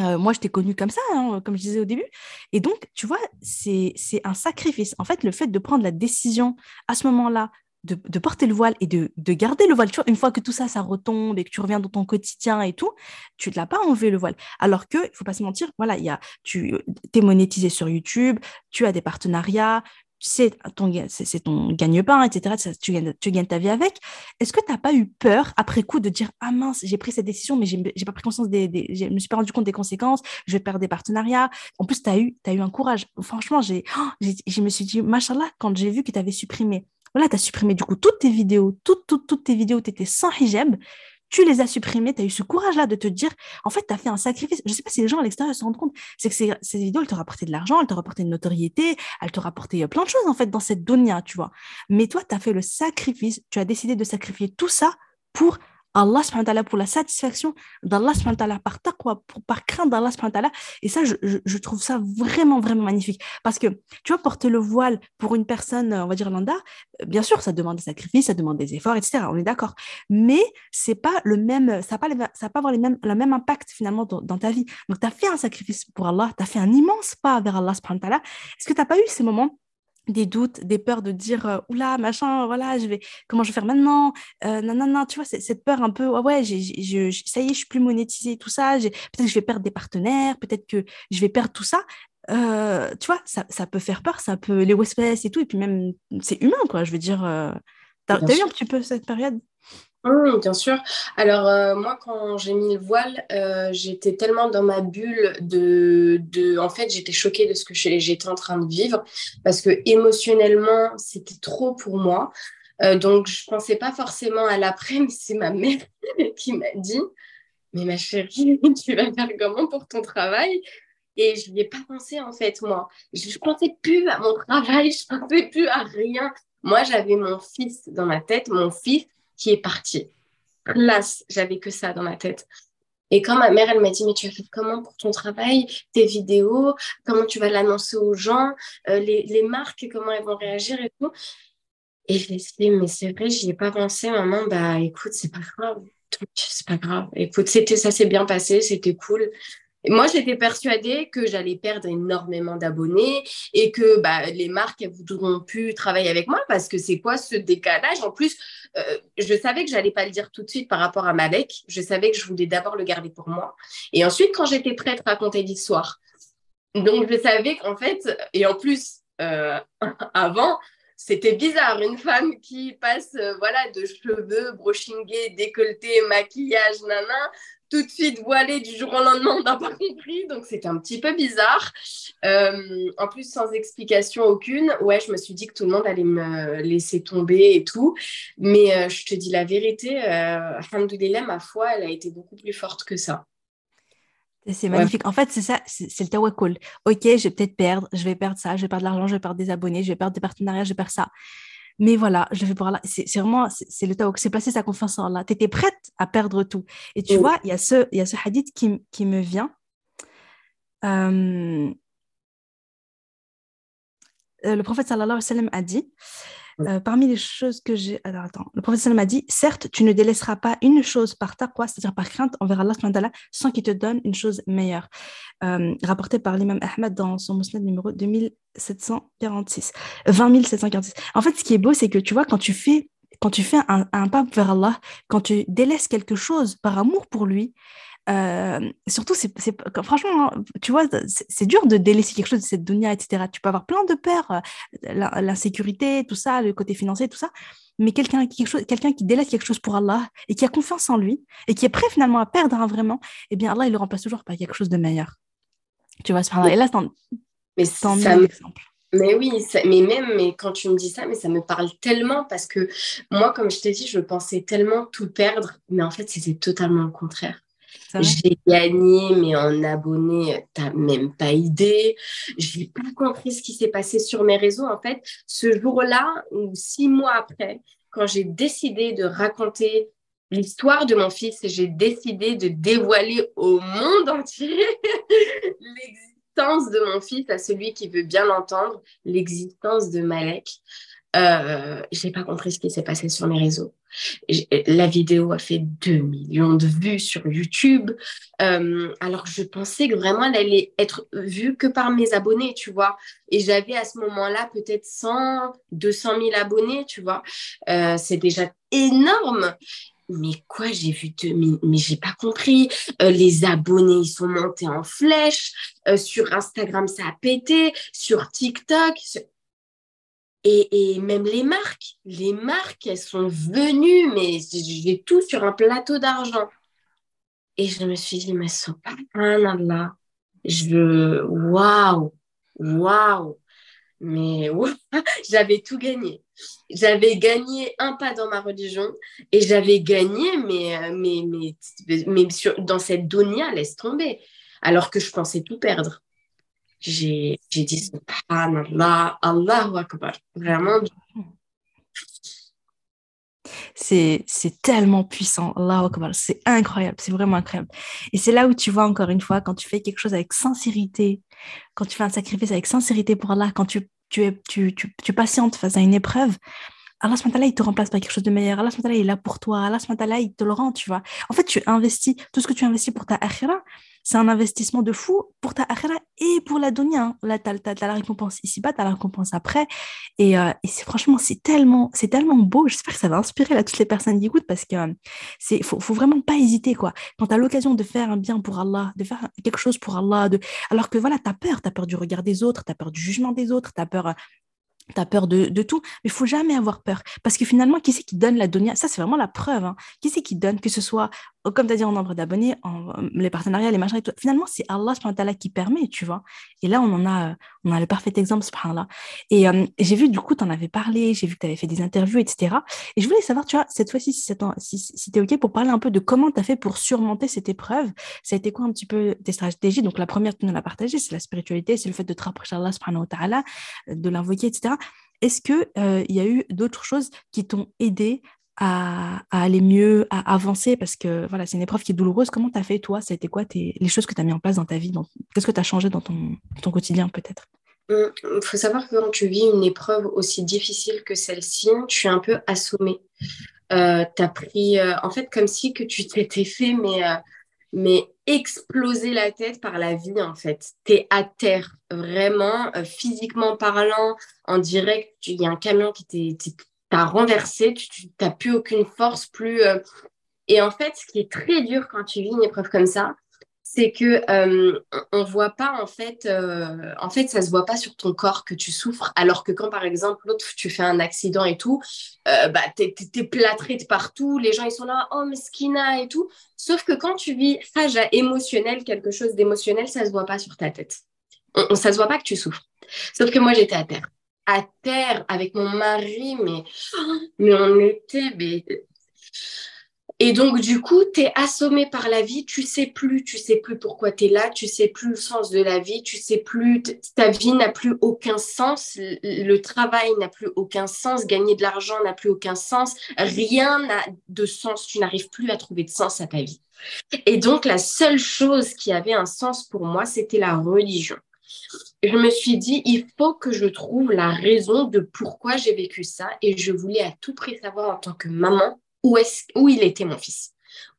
Euh, moi, je t'ai connue comme ça, hein, comme je disais au début. Et donc, tu vois, c'est un sacrifice. En fait, le fait de prendre la décision à ce moment-là de, porter le voile et de, garder le voile. Une fois que tout ça, ça retombe et que tu reviens dans ton quotidien et tout, tu ne l'as pas enlevé le voile. Alors que, il faut pas se mentir, voilà, y a, tu es monétisé sur YouTube, tu as des partenariats, sais, ton, c'est, ton gagne-pain, etc. Tu gagnes, tu gagnes ta vie avec. Est-ce que tu n'as pas eu peur, après coup, de dire Ah mince, j'ai pris cette décision, mais j'ai, n'ai pas pris conscience des, Je me suis pas rendu compte des conséquences, je vais perdre des partenariats. En plus, tu as eu, as eu un courage. Franchement, oh, j'ai, je me suis dit, machallah, quand j'ai vu que tu avais supprimé voilà, tu as supprimé du coup toutes tes vidéos, toutes, toutes, toutes tes vidéos, tu étais sans hijab, tu les as supprimées, tu as eu ce courage-là de te dire, en fait, tu as fait un sacrifice. Je ne sais pas si les gens à l'extérieur se rendent compte, c'est que ces, ces, vidéos, elles te rapporté de l'argent, elles te rapporté une notoriété, elles te rapporté euh, plein de choses, en fait, dans cette donia, tu vois. Mais toi, tu as fait le sacrifice, tu as décidé de sacrifier tout ça pour Allah pour la satisfaction d'Allah par taqwa, pour, par crainte d'Allah Et ça, je, je, trouve ça vraiment, vraiment magnifique. Parce que, tu vois, porter le voile pour une personne, on va dire lambda, euh, bien sûr, ça demande des sacrifices, ça demande des efforts, etc. On est d'accord. Mais c'est pas le même, ça va pas, avoir les mêmes, le même impact finalement dans, ta vie. Donc, tu as fait un sacrifice pour Allah, tu as fait un immense pas vers Allah Est-ce que tu n'as pas eu ces moments des doutes, des peurs de dire euh, oula machin voilà je vais comment je vais faire maintenant? Euh, non non non tu vois cette peur un peu ouais, ouais j'ai, ça y est je suis plus monétisée tout ça peut-être que je vais perdre des partenaires peut-être que je vais perdre tout ça euh, tu vois ça, ça, peut faire peur ça peut les Westpass et tout et puis même c'est humain quoi je veux dire t'as eu un petit peu cette période? Bien sûr. Alors, euh, moi, quand j'ai mis le voile, euh, j'étais tellement dans ma bulle de, de... En fait, j'étais choquée de ce que j'étais en train de vivre parce que émotionnellement, c'était trop pour moi. Euh, donc, je pensais pas forcément à l'après, mais c'est ma mère qui m'a dit Mais ma chérie, tu vas faire comment pour ton travail? Et je n'y ai pas pensé, en fait, moi. Je ne pensais plus à mon travail, je ne pensais plus à rien. Moi, j'avais mon fils dans ma tête, mon fils qui est parti. Classe, j'avais que ça dans ma tête. Et quand ma mère, elle m'a dit, mais tu fait comment pour ton travail, tes vidéos, comment tu vas l'annoncer aux gens, euh, les, marques, comment elles vont réagir et tout. Et je dit, mais c'est vrai, j'y ai pas pensé, maman, bah écoute, c'est pas grave, c'est pas grave. Écoute, ça s'est bien passé, c'était cool moi, j'étais persuadée que j'allais perdre énormément d'abonnés et que bah, les marques elles voudront plus travailler avec moi parce que c'est quoi ce décalage? En plus, euh, je savais que j'allais pas le dire tout de suite par rapport à Malek. Je savais que je voulais d'abord le garder pour moi. Et ensuite, quand j'étais prête à raconter l'histoire. Donc, je savais qu'en fait, et en plus, euh, avant, c'était bizarre, une femme qui passe euh, voilà de cheveux brushingés, décolleté, maquillage, nana, tout de suite voilée du jour au lendemain, on n'a pas compris, donc c'était un petit peu bizarre. Euh, en plus, sans explication aucune, ouais, je me suis dit que tout le monde allait me laisser tomber et tout. Mais euh, je te dis la vérité, euh, ma foi, elle a été beaucoup plus forte que ça. C'est magnifique. En fait, c'est ça, c'est le tawakkul. Ok, je vais peut-être perdre, je vais perdre ça, je vais perdre de l'argent, je vais perdre des abonnés, je vais perdre des partenariats, je vais perdre ça. Mais voilà, je le fais pour Allah. C'est vraiment, c'est le tawakkul, c'est placer sa confiance en Allah. Tu étais prête à perdre tout. Et tu vois, il y, a ce, y a ce hadith qui, qui me vient. Euh, le prophète sallallahu alayhi wa sallam a dit euh, parmi les choses que j'ai. Alors attends, le prophète m'a dit certes, tu ne délaisseras pas une chose par ta quoi, c'est-à-dire par crainte envers Allah sans qu'il te donne une chose meilleure. Euh, rapporté par l'imam Ahmad dans son musnad numéro 2746. 20746. En fait, ce qui est beau, c'est que tu vois, quand tu fais quand tu fais un, un, pas vers Allah, quand tu délaisses quelque chose par amour pour lui, euh, surtout, c'est, franchement, hein, tu vois, c'est dur de délaisser quelque chose de cette dunya, etc. Tu peux avoir plein de peurs, euh, l'insécurité, tout ça, le côté financier, tout ça. Mais quelqu'un qui, quelqu'un qui délaisse quelque chose pour Allah et qui a confiance en lui et qui est prêt finalement à perdre hein, vraiment, eh bien Allah, il le remplace toujours par quelque chose de meilleur. Tu vois, et là, c'est un, mais ça exemple. Mais oui, mais même mais quand tu me dis ça, mais ça me parle tellement parce que moi, comme je t'ai dit, je pensais tellement tout perdre, mais en fait, c'était totalement le contraire. J'ai gagné, mais en abonnés, t'as même pas idée. Je n'ai pas compris ce qui s'est passé sur mes réseaux. En fait, ce jour-là, ou six mois après, quand j'ai décidé de raconter l'histoire de mon fils, j'ai décidé de dévoiler au monde entier l'existence de mon fils, à celui qui veut bien l'entendre, l'existence de Malek. Euh, je n'ai pas compris ce qui s'est passé sur mes réseaux. La vidéo a fait 2 millions de vues sur YouTube, euh, alors que je pensais que vraiment elle allait être vue que par mes abonnés, tu vois. Et j'avais à ce moment-là peut-être 100, 200 000 abonnés, tu vois. Euh, c'est déjà énorme. Mais quoi, j'ai vu 2000, mais j'ai pas compris. Euh, les abonnés, ils sont montés en flèche. sur Instagram, ça a pété. Sur TikTok, Et, même les marques, les marques, elles sont venues, mais j'ai tout sur un plateau d'argent. Et je me suis dit, mais subhanallah, je, waouh, waouh. Mais j'avais tout gagné. J'avais gagné un pas dans ma religion et j'avais gagné, mais, mais, mais dans cette donia, laisse tomber. Alors que je pensais tout perdre. J'ai dit, subhanallah, Allahu Akbar. Vraiment. C'est tellement puissant, Allahu Akbar. C'est incroyable, c'est vraiment incroyable. Et c'est là où tu vois encore une fois, quand tu fais quelque chose avec sincérité, quand tu fais un sacrifice avec sincérité pour Allah, quand tu tu, es, tu, tu, tu patientes face à une épreuve, Allah il te remplace par quelque chose de meilleur. Allah il est là pour toi. Allah il te le rend, tu vois. En fait, tu investis, tout ce que tu investis pour ta akhira, c'est un investissement de fou pour ta akhira et pour la dunya. Hein. Là, tu as, la récompense ici-bas, tu as la récompense après. Et, euh, et c'est franchement, c'est tellement, tellement beau. J'espère que ça va inspirer là, toutes les personnes qui écoutent parce que euh, c'est faut, faut vraiment pas hésiter. quoi. Quand tu as l'occasion de faire un bien pour Allah, de faire quelque chose pour Allah, de... alors que voilà, tu as peur. Tu as peur du regard des autres, tu as peur du jugement des autres, tu as peur euh, tu as peur de, tout, mais il faut jamais avoir peur. Parce que finalement, qui c'est qui donne la donnée Ça, c'est vraiment la preuve. Hein. Qui c'est qui donne, que ce soit, oh, comme tu as dit, en nombre d'abonnés, en, les partenariats, les machins et. Finalement, c'est Allah qui permet, tu vois. Et là, on en a, on a le parfait exemple, subhanallah. Et euh, j'ai vu, du coup, tu en avais parlé, j'ai vu que tu avais fait des interviews, etc. Et je voulais savoir, tu vois, cette fois-ci, si, si, tu es OK pour parler un peu de comment tu as fait pour surmonter cette épreuve. Ça a été quoi un petit peu tes stratégies? Donc, la première, tu nous l'as partagée, c'est la spiritualité, c'est le fait de te rapprocher d'Allah, de l'invoquer, etc. Est-ce qu'il euh, y a eu d'autres choses qui t'ont aidé à, aller mieux, à avancer? Parce que voilà, c'est une épreuve qui est douloureuse. Comment tu as fait, toi? Ça quoi les choses que tu as mis en place dans ta vie Qu'est-ce que tu as changé dans ton, quotidien, peut-être? Il hum, faut savoir que quand tu vis une épreuve aussi difficile que celle-ci, tu es un peu assommé. Euh, tu as pris, euh, en fait, comme si que tu t'étais fait, mais mais exploser la tête par la vie, en fait. Tu es à terre, vraiment, euh, physiquement parlant, en direct. Il y a un camion qui t'a renversé, tu n'as plus aucune force, plus. Euh. Et en fait, ce qui est très dur quand tu vis une épreuve comme ça, c'est que euh, on voit pas en fait, euh, en fait, ça se voit pas sur ton corps que tu souffres, alors que quand par exemple l'autre tu fais un accident et tout, euh, bah t'es es, plâtré de partout, les gens ils sont là, oh skina et tout. Sauf que quand tu vis phase émotionnel, quelque chose d'émotionnel, ça se voit pas sur ta tête. On, ça se voit pas que tu souffres. Sauf que moi j'étais à terre, à terre avec mon mari, mais mais on était mais et donc, du coup, tu es assommé par la vie, tu sais plus, tu sais plus pourquoi tu es là, tu sais plus le sens de la vie, tu sais plus, ta vie n'a plus aucun sens, le travail n'a plus aucun sens, gagner de l'argent n'a plus aucun sens, rien n'a de sens, tu n'arrives plus à trouver de sens à ta vie. Et donc, la seule chose qui avait un sens pour moi, c'était la religion. Je me suis dit, il faut que je trouve la raison de pourquoi j'ai vécu ça. Et je voulais à tout prix savoir en tant que maman où, est où il était mon fils?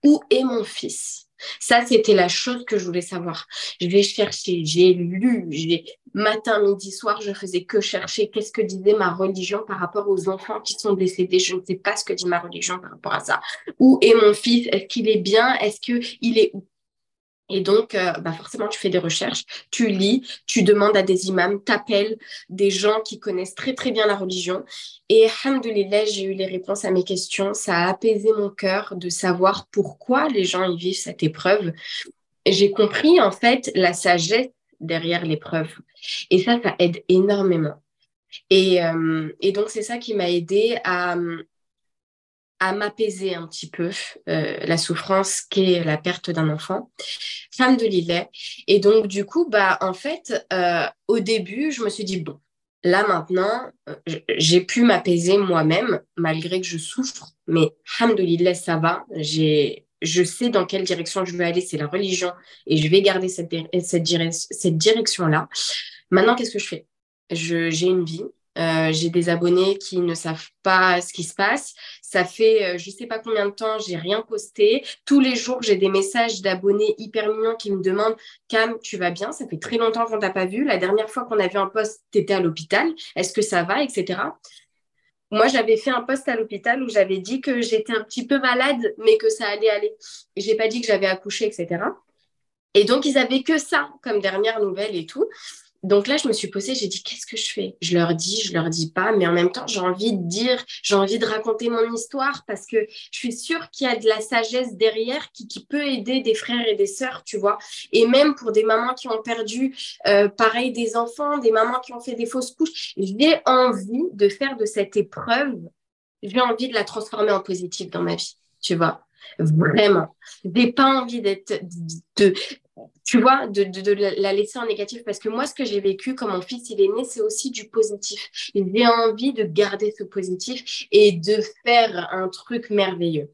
Où est mon fils? Ça, c'était la chose que je voulais savoir. Je vais chercher, j'ai lu, j'ai matin, midi, soir, je faisais que chercher qu'est-ce que disait ma religion par rapport aux enfants qui sont décédés. Je ne sais pas ce que dit ma religion par rapport à ça. Où est mon fils? Est-ce qu'il est bien? Est-ce qu'il est où? Et donc, euh, bah forcément, tu fais des recherches, tu lis, tu demandes à des imams, t'appelles des gens qui connaissent très très bien la religion. Et alhamdoulilah, j'ai eu les réponses à mes questions. Ça a apaisé mon cœur de savoir pourquoi les gens y vivent cette épreuve. J'ai compris en fait la sagesse derrière l'épreuve. Et ça, ça aide énormément. Et, euh, et donc, c'est ça qui m'a aidé à, à m'apaiser un petit peu euh, la souffrance qu'est la perte d'un enfant, femme de Lillet. Et donc, du coup, bah, en fait, euh, au début, je me suis dit, bon, là maintenant, euh, j'ai pu m'apaiser moi-même, malgré que je souffre, mais femme de ça va. J'ai, je sais dans quelle direction je veux aller, c'est la religion, et je vais garder cette, cette, cette direction-là. Maintenant, qu'est-ce que je fais? J'ai une vie, euh, j'ai des abonnés qui ne savent pas ce qui se passe. Ça fait euh, je ne sais pas combien de temps, j'ai rien posté. Tous les jours, j'ai des messages d'abonnés hyper mignons qui me demandent Cam, tu vas bien? Ça fait très longtemps qu'on t'a pas vu. La dernière fois qu'on a vu un post, tu à l'hôpital. Est-ce que ça va? Etc. Moi, j'avais fait un post à l'hôpital où j'avais dit que j'étais un petit peu malade, mais que ça allait aller. J'ai pas dit que j'avais accouché, etc. Et donc, ils avaient que ça comme dernière nouvelle et tout. Donc là, je me suis posée, j'ai dit, qu'est-ce que je fais? Je leur dis, je leur dis pas, mais en même temps, j'ai envie de dire, j'ai envie de raconter mon histoire parce que je suis sûre qu'il y a de la sagesse derrière qui, peut aider des frères et des sœurs, tu vois. Et même pour des mamans qui ont perdu, euh, pareil, des enfants, des mamans qui ont fait des fausses couches, j'ai envie de faire de cette épreuve, j'ai envie de la transformer en positif dans ma vie, tu vois. Vraiment. J'ai pas envie d'être, de, tu vois, de, la laisser en négatif. Parce que moi, ce que j'ai vécu quand mon fils il est né, c'est aussi du positif. J'ai envie de garder ce positif et de faire un truc merveilleux.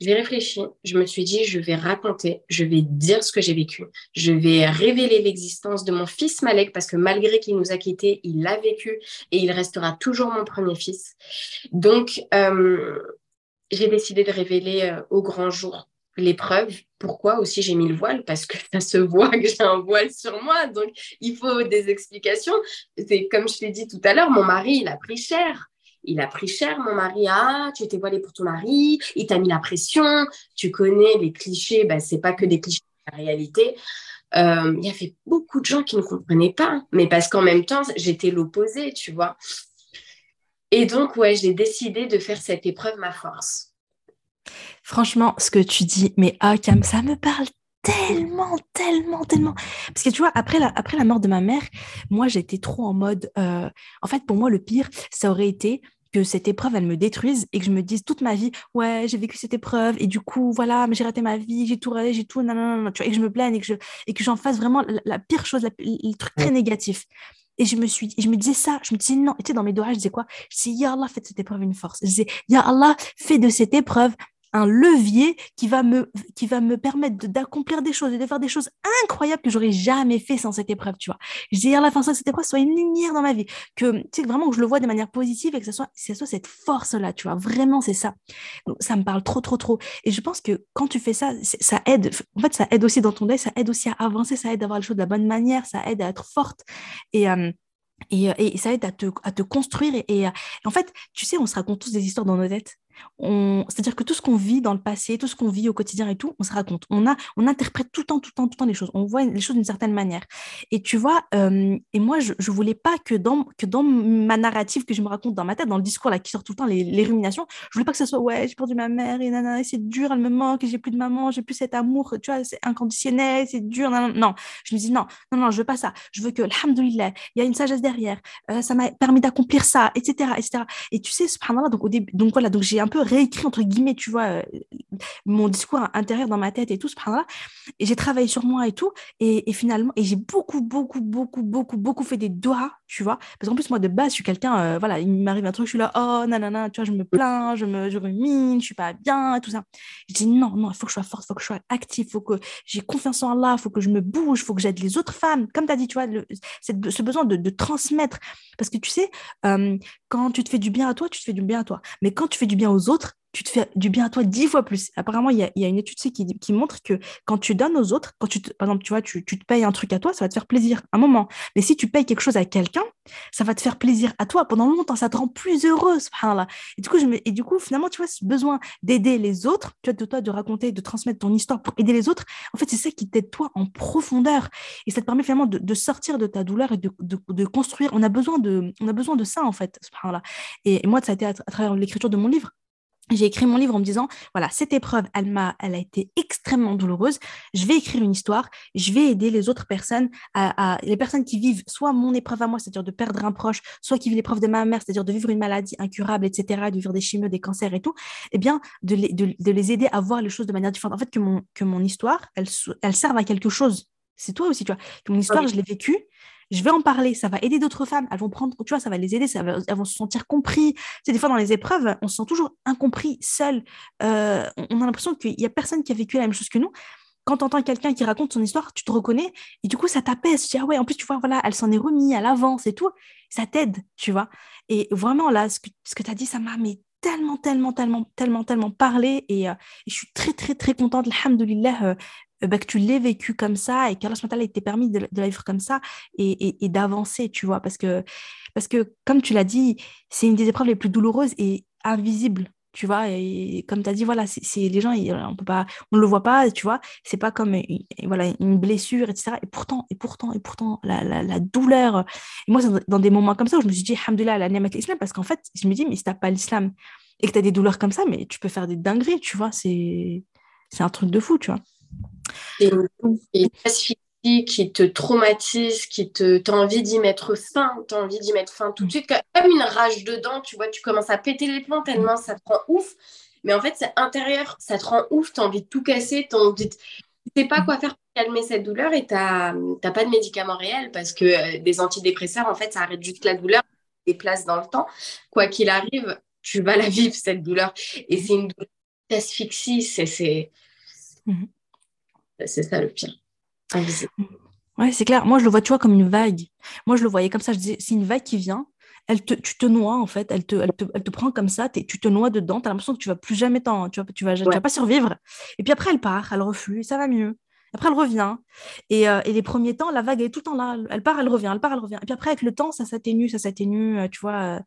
J'ai réfléchi, je me suis dit, je vais raconter, je vais dire ce que j'ai vécu, je vais révéler l'existence de mon fils Malek, parce que malgré qu'il nous a quittés, il l'a vécu et il restera toujours mon premier fils. Donc, euh, j'ai décidé de révéler euh, au grand jour l'épreuve. Pourquoi aussi j'ai mis le voile? Parce que ça se voit que j'ai un voile sur moi, donc il faut des explications. C'est comme je l'ai dit tout à l'heure, mon mari, il a pris cher. Il a pris cher, mon mari. Ah, tu étais voilée pour ton mari, il t'a mis la pression. Tu connais les clichés, ben, c'est pas que des clichés, la réalité. Euh, il y avait beaucoup de gens qui ne comprenaient pas, mais parce qu'en même temps, j'étais l'opposé, tu vois. Et donc, ouais, j'ai décidé de faire cette épreuve ma force. Franchement, ce que tu dis, mais ah, Cam, ça me parle tellement, tellement, tellement. Parce que tu vois, après la, après la mort de ma mère, moi, j'étais trop en mode. Euh, en fait, pour moi, le pire, ça aurait été que cette épreuve, elle me détruise et que je me dise toute ma vie, ouais, j'ai vécu cette épreuve et du coup, voilà, j'ai raté ma vie, j'ai tout raté, j'ai tout, non, non, non, tu vois, et que je me plaigne et que, je, et que j'en fasse vraiment la, pire chose, le truc très négatif. Et je me suis, je me disais ça, je me disais non, tu sais, dans mes doigts, je disais quoi? Je disais, Ya Allah, cette épreuve une force. Je disais, Ya Allah, fais de cette épreuve un levier qui va me, qui va me permettre d'accomplir des choses et de faire des choses incroyables que j'aurais jamais fait sans cette épreuve, tu vois. Je dis à la fin, ça, cette épreuve soit une lumière dans ma vie, que, tu sais, vraiment que je le vois de manière positive et que ce soit, ce soit cette force-là, tu vois. Vraiment, c'est ça. Ça me parle trop, trop, trop. Et je pense que quand tu fais ça, ça aide, en fait, ça aide aussi dans ton deuil, ça aide aussi à avancer, ça aide à voir les choses de la bonne manière, ça aide à être forte. Et, euh, et, et, ça aide à te, à te construire. Et, en fait, tu sais, on se raconte tous des histoires dans nos têtes c'est-à-dire que tout ce qu'on vit dans le passé, tout ce qu'on vit au quotidien et tout, on se raconte. On, a, on interprète tout le temps, tout le temps, tout le temps les choses. On voit les choses d'une certaine manière. Et tu vois, euh, et moi, je ne voulais pas que dans, que dans ma narrative que je me raconte dans ma tête, dans le discours là, qui sort tout le temps, les, ruminations, je voulais pas que ce soit ouais, j'ai perdu ma mère et nanana, c'est dur, elle me manque, j'ai plus de maman, j'ai plus cet amour, tu vois, c'est inconditionnel, c'est dur. Non, je me dis non, non, non, je veux pas ça. Je veux que, alhamdoulilah, il y a une sagesse derrière, euh, ça m'a permis d'accomplir ça, etc., etc. Et tu sais, subhanallah, donc au début, donc voilà, donc j'ai un peu réécrit, entre guillemets, tu vois, euh, mon discours intérieur dans ma tête et tout, ce là Et j'ai travaillé sur moi et tout. Et, finalement, et j'ai beaucoup, beaucoup, beaucoup, beaucoup, beaucoup fait des doigts, tu vois. Parce qu'en plus, moi, de base, je suis quelqu'un, euh, voilà, il m'arrive un truc, je suis là, oh, nanana, tu vois, je me plains, je me je rumine, je suis pas bien, tout ça. Je dis, non, non, il faut que je sois forte, il faut que je sois active, il faut que j'ai confiance en Allah, il faut que je me bouge, il faut que j'aide les autres femmes. Comme tu as dit, tu vois, le, ce besoin de, transmettre. Parce que tu sais, euh, quand tu te fais du bien à toi, tu te fais du bien à toi. Mais quand tu fais du bien autres, tu te fais du bien à toi dix fois plus. Apparemment, il y a, une étude qui, qui, montre que quand tu donnes aux autres, quand tu par exemple, tu vois, tu, te payes un truc à toi, ça va te faire plaisir un moment. Mais si tu payes quelque chose à quelqu'un, ça va te faire plaisir à toi pendant longtemps, ça te rend plus heureuse. Et du coup, et du coup, finalement, tu vois, ce besoin d'aider les autres, tu vois, de toi, de raconter, de transmettre ton histoire pour aider les autres, en fait, c'est ça qui t'aide toi en profondeur. Et ça te permet finalement de, sortir de ta douleur et de, construire. On a besoin de, on a besoin de ça, en fait. Et, et moi, ça a été à travers l'écriture de mon livre j'ai écrit mon livre en me disant voilà cette épreuve elle m'a elle a été extrêmement douloureuse. Je vais écrire une histoire. Je vais aider les autres personnes à, les personnes qui vivent soit mon épreuve à moi c'est-à-dire de perdre un proche soit qui vivent l'épreuve de ma mère c'est-à-dire de vivre une maladie incurable etc de vivre des chimios des cancers et tout eh bien de les, de, de les aider à voir les choses de manière différente. En fait que mon que mon histoire elle elle serve à quelque chose. C'est toi aussi tu vois. Que mon histoire je l'ai vécue je vais en parler, ça va aider d'autres femmes, elles vont prendre, tu vois, ça va les aider, ça elles vont se sentir compris. C'est des fois dans les épreuves, on se sent toujours incompris, seul. Euh, on a l'impression qu'il n'y a personne qui a vécu la même chose que nous. Quand tu entends quelqu'un qui raconte son histoire, tu te reconnais et du coup, ça t'apaise. Tu dis, ah ouais, en plus, tu vois, voilà, elle s'en est remise, elle avance et tout. Ça t'aide, tu vois. Et vraiment, là, ce que, tu as dit, ça m'a tellement, tellement, tellement, tellement, tellement parlé. Et, euh, et, je suis très, très, très contente, alhamdoulilah, euh, bah, que tu l'aies vécu comme ça et qu'Allah ait été permis de, la vivre comme ça et, d'avancer, tu vois. Parce que, parce que, comme tu l'as dit, c'est une des épreuves les plus douloureuses et invisibles tu vois. Et comme tu as dit, voilà, c'est les gens, on peut pas, on le voit pas, tu vois. C'est pas comme voilà, une blessure, etc. Et pourtant, et pourtant, et pourtant, la, la, la douleur. Et moi, dans des moments comme ça où je me suis dit, Alhamdoulilah, la avec l'islam, parce qu'en fait, je me dis, mais si t'as pas l'islam et que tu as des douleurs comme ça, mais tu peux faire des dingueries, tu vois. C'est un truc de fou, tu vois. Et, et qui te traumatise, qui te t'as envie d'y mettre fin, t'as envie d'y mettre fin tout de suite, comme une rage dedans, tu vois, tu commences à péter les plombs tellement ça te rend ouf. Mais en fait, c'est intérieur, ça te rend ouf, t'as envie de tout casser, t'as envie de... Tu sais pas quoi faire pour calmer cette douleur et t'as pas de médicaments réels parce que euh, des antidépresseurs, en fait, ça arrête juste la douleur, déplace dans le temps. Quoi qu'il arrive, tu vas la vivre, cette douleur. Et c'est une douleur d'asphyxie, c'est... Mhm. C'est ça le pire. Ouais, c'est clair. Moi, je le vois, tu vois, comme une vague. Moi, je le voyais comme ça. Je disais, c'est une vague qui vient. Elle te, tu te noies, en fait. Elle te, elle te, elle te prend comme ça. tu te noies dedans. Tu as l'impression que tu vas plus jamais t'en, tu vas, tu vas, tu vas pas survivre. Et puis après, elle part, elle reflue, ça va mieux. Après, elle revient. Et, euh, et, les premiers temps, la vague est tout le temps là. Elle part, elle revient, elle part, elle revient. Et puis après, avec le temps, ça s'atténue, ça s'atténue, euh, tu vois.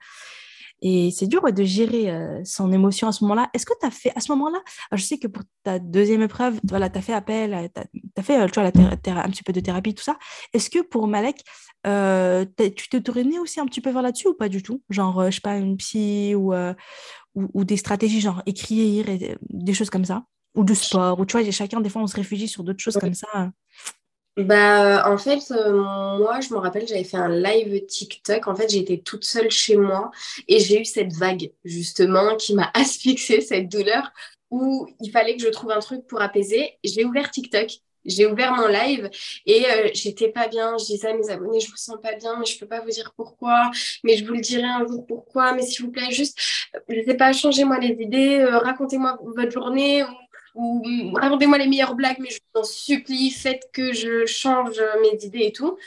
Euh, et c'est dur de gérer euh, son émotion à ce moment-là. Est-ce que tu as fait, à ce moment-là, je sais que pour ta deuxième épreuve, voilà, tu as fait appel, tu as, fait tu vois, la un petit peu de thérapie, tout ça. Est-ce que pour Malek, euh, tu t'es tourné aussi un petit peu vers là-dessus ou pas du tout? Genre, euh, je sais pas, une psy ou, ou, ou, des stratégies, genre écrire, et, des choses comme ça? Ou du sport Ou tu vois, chacun, des fois, on se réfugie sur d'autres choses comme ça. Bah, en fait, euh, moi, je me rappelle, j'avais fait un live TikTok. En fait, j'étais toute seule chez moi et j'ai eu cette vague, justement, qui m'a asphyxiée, cette douleur, où il fallait que je trouve un truc pour apaiser. J'ai ouvert TikTok. J'ai ouvert mon live et euh, j'étais pas bien. Je disais à mes abonnés, je vous sens pas bien, mais je peux pas vous dire pourquoi. Mais je vous le dirai un jour pourquoi. Mais s'il vous plaît, juste, je sais pas, changez-moi les idées, euh, racontez-moi votre journée ou racontez-moi les meilleures blagues, mais je vous en supplie, faites que je change mes idées et tout.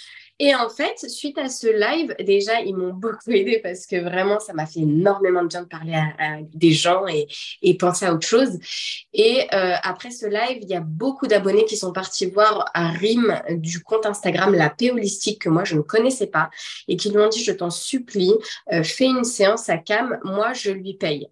Et en fait, suite à ce live, déjà, ils m'ont beaucoup aidé parce que vraiment, ça m'a fait énormément de bien de parler à, des gens et, penser à autre chose. Et euh, après ce live, il y a beaucoup d'abonnés qui sont partis voir à Rim du compte Instagram La Paix Holistique que moi, je ne connaissais pas et qui lui ont dit, je t'en supplie, euh, fais une séance à Cam, moi, je lui paye.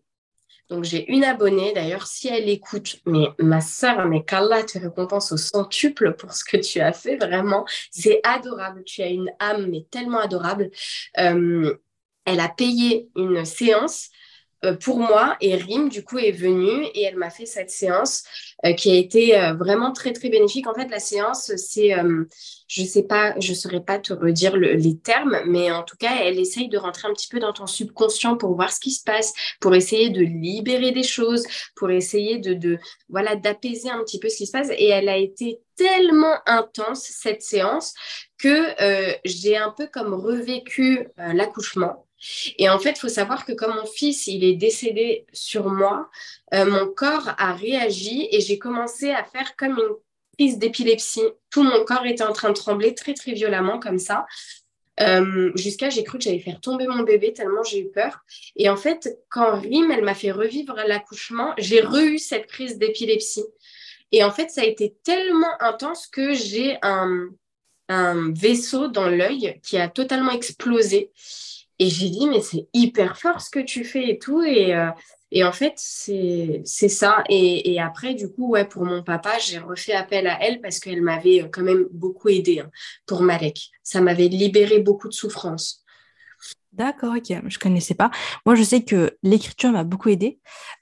Donc, j'ai une abonnée, d'ailleurs, si elle écoute, mais ma sœur, mais qu'Allah te récompense au centuple pour ce que tu as fait, vraiment, c'est adorable. Tu as une âme, mais tellement adorable. Euh, elle a payé une séance pour moi et Rim du coup est venue et elle m'a fait cette séance euh, qui a été euh, vraiment très très bénéfique. En fait la séance c'est je sais pas je saurais pas te redire les termes mais en tout cas elle essaye de rentrer un petit peu dans ton subconscient pour voir ce qui se passe, pour essayer de libérer des choses, pour essayer de, de voilà d'apaiser un petit peu ce qui se passe et elle a été tellement intense cette séance que j'ai un peu comme revécu l'accouchement et en fait, il faut savoir que comme mon fils, il est décédé sur moi, euh, mon corps a réagi et j'ai commencé à faire comme une crise d'épilepsie. Tout mon corps était en train de trembler très, très violemment comme ça. Euh, jusqu'à j'ai cru que j'allais faire tomber mon bébé tellement j'ai eu peur. Et en fait, quand Rim, elle m'a fait revivre l'accouchement, j'ai re-eu cette crise d'épilepsie. Et en fait, ça a été tellement intense que j'ai un, un vaisseau dans l'œil qui a totalement explosé. Et j'ai dit, mais c'est hyper fort ce que tu fais et tout. Et, euh, et en fait, c'est ça. Et, et, après, du coup, ouais, pour mon papa, j'ai refait appel à elle parce qu'elle m'avait euh, quand même beaucoup aidé hein, pour Malek. Ça m'avait libéré beaucoup de souffrance. D'accord, ok, je connaissais pas. Moi, je sais que l'écriture m'a beaucoup aidé,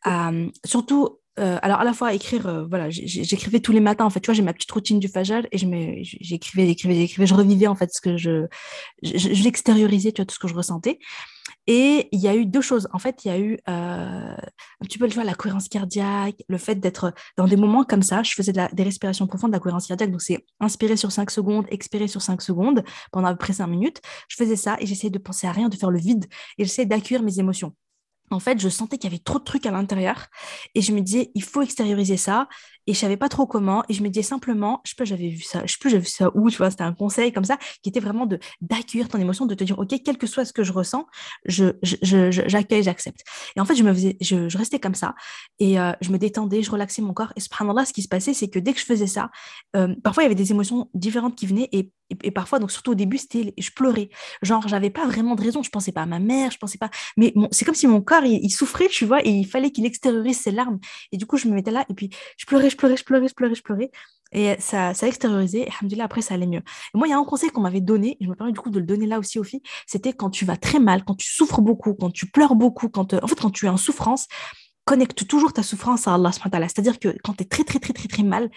euh, surtout euh, alors à la fois écrire, euh, voilà, j'écrivais tous les matins en fait. Tu vois, j'ai ma petite routine du Fajal et je j'écrivais, j'écrivais, j'écrivais, je revivais en fait ce que je, je, l'extériorisais, tu vois, tout ce que je ressentais. Et il y a eu deux choses. En fait, il y a eu euh, un petit peu, tu vois, la cohérence cardiaque, le fait d'être dans des moments comme ça. Je faisais des respirations profondes, de la cohérence cardiaque. Donc, c'est inspirer sur 5 secondes, expirer sur 5 secondes pendant à peu près 5 minutes. Je faisais ça et j'essayais de penser à rien, de faire le vide et j'essayais d'accueillir mes émotions en fait, je sentais qu'il y avait trop de trucs à l'intérieur et je me disais, il faut extérioriser ça et je savais pas trop comment. Et je me disais simplement, je sais j'avais vu ça, je sais plus, j'avais vu ça où, tu vois, c'était un conseil comme ça, qui était vraiment de d'accueillir ton émotion, de te dire, OK, quel que soit ce que je ressens, je, j'accueille, j'accepte. Et en fait, je me faisais, je, restais comme ça et euh, je me détendais, je relaxais mon corps. Et subhanallah, ce qui se passait, c'est que dès que je faisais ça, euh, parfois il y avait des émotions différentes qui venaient et et, parfois, donc surtout au début, c'était, je pleurais. Genre, j'avais pas vraiment de raison. Je pensais pas à ma mère, je pensais pas. Mais c'est comme si mon corps, il, souffrait, tu vois, et il fallait qu'il extériorise ses larmes. Et du coup, je me mettais là, et puis je pleurais, pleurais, je pleurais, je pleurais, je pleurais. Et ça, ça a extériorisé. Et après, ça allait mieux. Et moi, il y a un conseil qu'on m'avait donné, et je me permets du coup de le donner là aussi aux filles. C'était quand tu vas très mal, quand tu souffres beaucoup, quand tu pleures beaucoup, quand, euh, en fait, quand tu es en souffrance, connecte toujours ta souffrance à Allah. C'est-à-dire que quand tu es très, très, très, très, très mal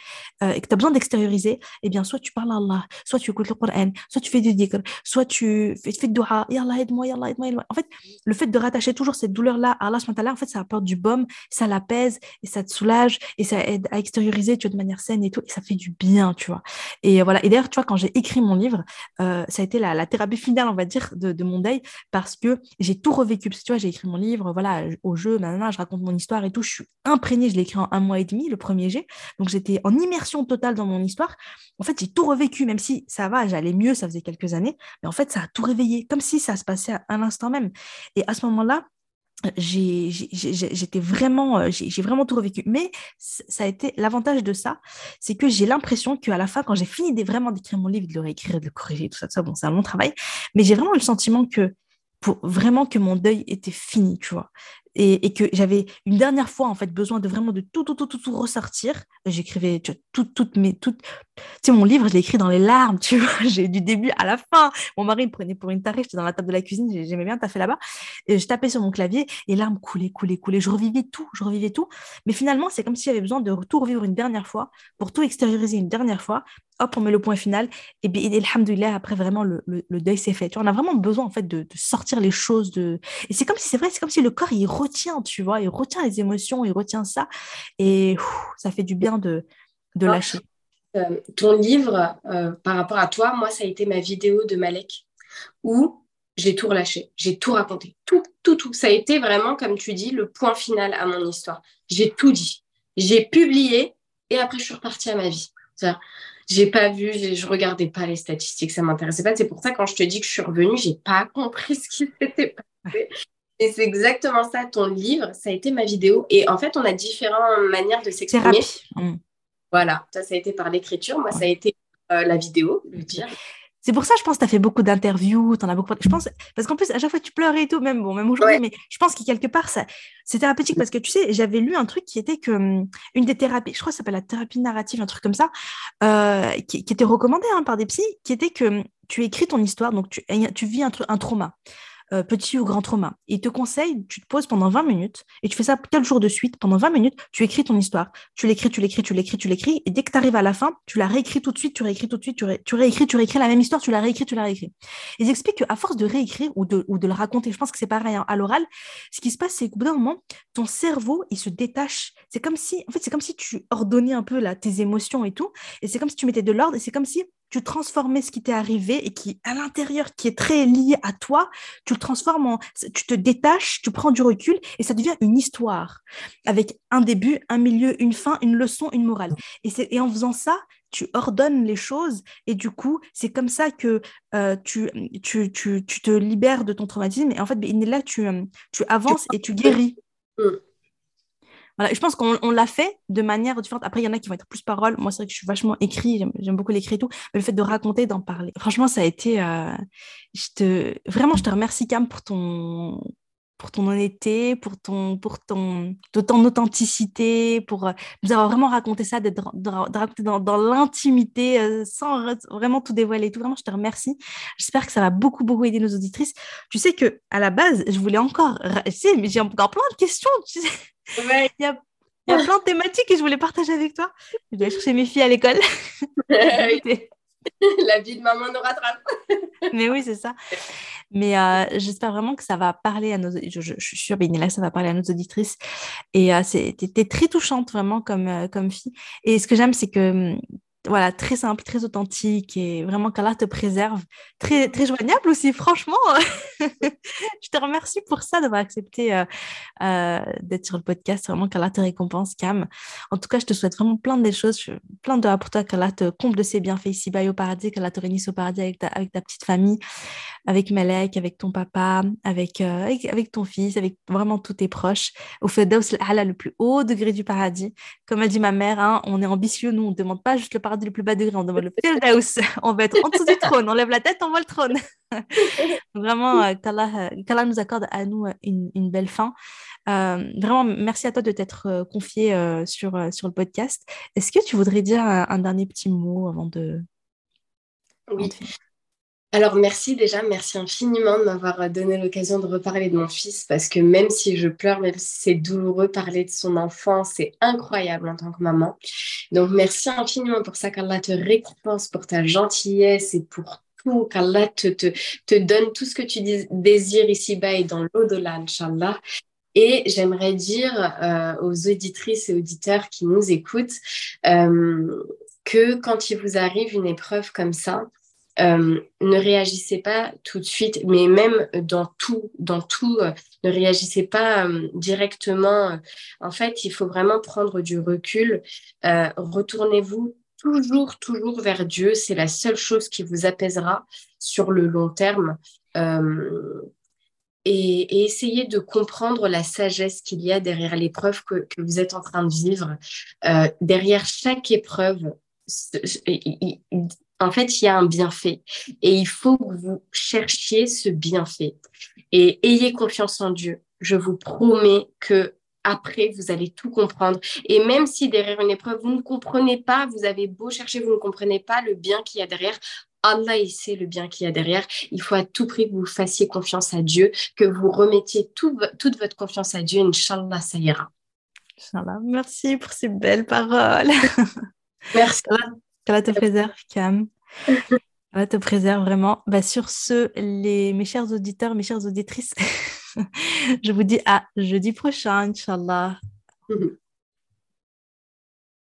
euh, et que tu as besoin d'extérioriser, eh bien, soit tu parles à Allah, soit tu écoutes le Coran, soit tu fais du dhikr, soit tu fais, du dua, Ya Allah, aide-moi, Ya Allah, aide-moi, En fait, le fait de rattacher toujours cette douleur-là à Allah, en fait, ça apporte du baume, ça l'apaise et ça te soulage et ça aide à extérioriser, de manière saine et tout, et ça fait du bien, tu vois. Et voilà. Et d'ailleurs, tu vois, quand j'ai écrit mon livre, euh, ça a été la, thérapie finale, on va dire, de, mon deuil parce que j'ai tout revécu. Parce que, tu vois, j'ai écrit mon livre, voilà, au jeu, maintenant, je raconte mon histoire et tout. Je suis imprégnée, je l'ai écrit en un mois et demi, le premier jet. Donc j'étais en immersion totale dans mon histoire. En fait, j'ai tout revécu, même si ça va, j'allais mieux, ça faisait quelques années. Mais en fait, ça a tout réveillé, comme si ça se passait à un instant même. Et à ce moment-là, j'étais vraiment euh, j'ai vraiment tout revécu mais ça a été l'avantage de ça c'est que j'ai l'impression qu'à la fin quand j'ai fini de, vraiment d'écrire mon livre de le réécrire de le corriger tout ça, tout ça bon c'est un long travail mais j'ai vraiment le sentiment que pour vraiment que mon deuil était fini, tu vois et, que j'avais une dernière fois en fait besoin de vraiment de tout tout tout tout, tout ressortir j'écrivais tout toutes mes toutes tu sais mon livre je l'ai écrit dans les larmes tu vois j'ai du début à la fin mon mari me prenait pour une tarée j'étais dans la table de la cuisine j'aimais bien taffer là-bas et je tapais sur mon clavier et larmes coulaient coulaient coulaient je revivais tout je revivais tout mais finalement c'est comme si j'avais besoin de tout revivre une dernière fois pour tout extérioriser une dernière fois hop, on met le point final. Et bien, alhamdoulilah, après, vraiment, le, le, deuil s'est fait. Tu vois, on a vraiment besoin, en fait, de, de sortir les choses. De... Et c'est comme si, c'est vrai, c'est comme si le corps, il retient, tu vois, il retient les émotions, il retient ça. Et ça fait du bien de, de lâcher. Euh, ton livre, euh, par rapport à toi, moi, ça a été ma vidéo de Malek, où j'ai tout relâché, j'ai tout raconté, tout, tout, tout. Ça a été vraiment, comme tu dis, le point final à mon histoire. J'ai tout dit. J'ai publié et après, je suis repartie à ma vie j'ai pas vu, je regardais pas les statistiques, ça m'intéressait pas. C'est pour ça quand je te dis que je suis revenue, j'ai pas compris ce qui s'était passé. Et c'est exactement ça, ton livre, ça a été ma vidéo. Et en fait, on a différentes manières de s'exprimer. Mm. Voilà, ça, ça a été par l'écriture, moi, ça a été euh, la vidéo, le dire. C'est pour ça, je pense, que tu as fait beaucoup d'interviews, tu en as beaucoup. Je pense, parce qu'en plus, à chaque fois, tu pleurais et tout, même, bon, même aujourd'hui, mais je pense que quelque part, ça, c'est thérapeutique parce que tu sais, j'avais lu un truc qui était que hum, une des thérapies, je crois que ça s'appelle la thérapie narrative, un truc comme ça, euh, qui, était recommandé hein, par des psys, qui était que hum, tu écris ton histoire, donc tu, tu vis un, un trauma. Euh, petit ou grand trauma. Il te conseille, tu te poses pendant 20 minutes et tu fais ça quelques jours de suite. Pendant 20 minutes, tu écris ton histoire. Tu l'écris, tu l'écris, tu l'écris, tu l'écris. Et dès que tu arrives à la fin, tu la réécris tout de suite, tu réécris tout de suite, tu, réécris, tu réécris la même histoire, tu la réécris, tu la réécris. Ils expliquent qu'à force de réécrire ou de, ou de le raconter, je pense que c'est pareil hein, à l'oral, ce qui se passe, c'est qu'au bout d'un moment, ton cerveau, il se détache. C'est comme si, en fait, c'est comme si tu ordonnais un peu là, tes émotions et tout. Et c'est comme si tu mettais de l'ordre et c'est comme si tu transformais ce qui t'est arrivé et qui, à l'intérieur, qui est très lié à toi, tu le transformes en, tu te détaches, tu prends du recul et ça devient une histoire avec un début, un milieu, une fin, une leçon, une morale. Et, et en faisant ça, tu ordonnes les choses et du coup, c'est comme ça que euh, tu, tu, tu, tu, te libères de ton traumatisme et en fait, ben, là, tu, tu avances et tu guéris. Je pense qu'on l'a fait de manière différente. Après, il y en a qui vont être plus paroles. Moi, c'est vrai que je suis vachement écrit, j'aime beaucoup l'écrit et tout. Mais le fait de raconter, d'en parler, franchement, ça a été. Euh, je te, vraiment, je te remercie, Cam, pour ton, pour ton honnêteté, pour ton, pour ton, ton authenticité, pour euh, nous avoir vraiment raconté ça, de, raconter dans, dans l'intimité, euh, sans vraiment tout dévoiler et tout. Vraiment, je te remercie. J'espère que ça va beaucoup, beaucoup aider nos auditrices. Tu sais que à la base, je voulais encore, tu sais, mais j'ai encore plein de questions. Tu sais. Il y a, plein de thématiques que je voulais partager avec toi. Je dois chercher mes filles à l'école. La vie de maman nous rattrape. Mais oui, c'est ça. Mais euh, j'espère vraiment que ça va parler à nos... Je, je, suis sûre, là, ça va parler à nos auditrices. Et euh, c'était très touchante, vraiment, comme, euh, comme fille. Et ce que j'aime, c'est que hum, voilà, très simple, très authentique et vraiment qu'Allah te préserve. Très, très joignable aussi, franchement. je te remercie pour ça, d'avoir accepté euh, euh, d'être sur le podcast. Vraiment qu'Allah te récompense, Cam. En tout cas, je te souhaite vraiment plein de choses, plein de pour toi, qu'Allah te comble de ses bienfaits ici-bas au paradis, qu'Allah te réunisse au paradis avec ta, avec ta petite famille, avec Malek, avec ton papa, avec, euh, avec, ton fils, avec vraiment tous tes proches. Au fait le plus haut degré du paradis. Comme a dit ma mère, hein, on est ambitieux, nous, on ne demande pas juste le paradis le plus bas degré, on demande le Firdaus. on va être en dessous du trône, on lève la tête, on voit le trône. vraiment, euh, euh, qu'Allah nous accorde à nous euh, une, belle fin. vraiment, merci à toi de t'être confié sur, sur le podcast. Est-ce que tu voudrais dire un, dernier petit mot avant de... Oui. Alors merci déjà, merci infiniment de m'avoir donné l'occasion de reparler de mon fils parce que même si je pleure, même si c'est douloureux, parler de son enfant, c'est incroyable en tant que maman. Donc merci infiniment pour ça, qu'Allah te récompense pour ta gentillesse et pour tout, qu'Allah te, te, te, donne tout ce que tu désires ici-bas et dans l'au-delà, Inch'Allah. Et j'aimerais dire euh, aux auditrices et auditeurs qui nous écoutent euh, que quand il vous arrive une épreuve comme ça, euh, ne réagissez pas tout de suite, mais même dans tout, dans tout, euh, ne réagissez pas euh, directement. En fait, il faut vraiment prendre du recul. Retournez-vous toujours, toujours vers Dieu. C'est la seule chose qui vous apaisera sur le long terme. Et, essayez de comprendre la sagesse qu'il y a derrière l'épreuve que, que, vous êtes en train de vivre. derrière chaque épreuve, en fait, il y a un bienfait et il faut que vous cherchiez ce bienfait et ayez confiance en Dieu. Je vous promets que après, vous allez tout comprendre. Et même si derrière une épreuve, vous ne comprenez pas, vous avez beau chercher, vous ne comprenez pas le bien qu'il y a derrière, Allah, il sait le bien qu'il y a derrière. Il faut à tout prix que vous fassiez confiance à Dieu, que vous remettiez toute votre confiance à Dieu. Inch'Allah, ça ira. Inch'Allah. Merci pour ces belles paroles. Merci. Qu'Allah te préserve, Cam. Qu'Allah te préserve vraiment. Bah, sur ce, les, mes chers auditeurs, mes chères auditrices, je vous dis à jeudi prochain, Inch'Allah.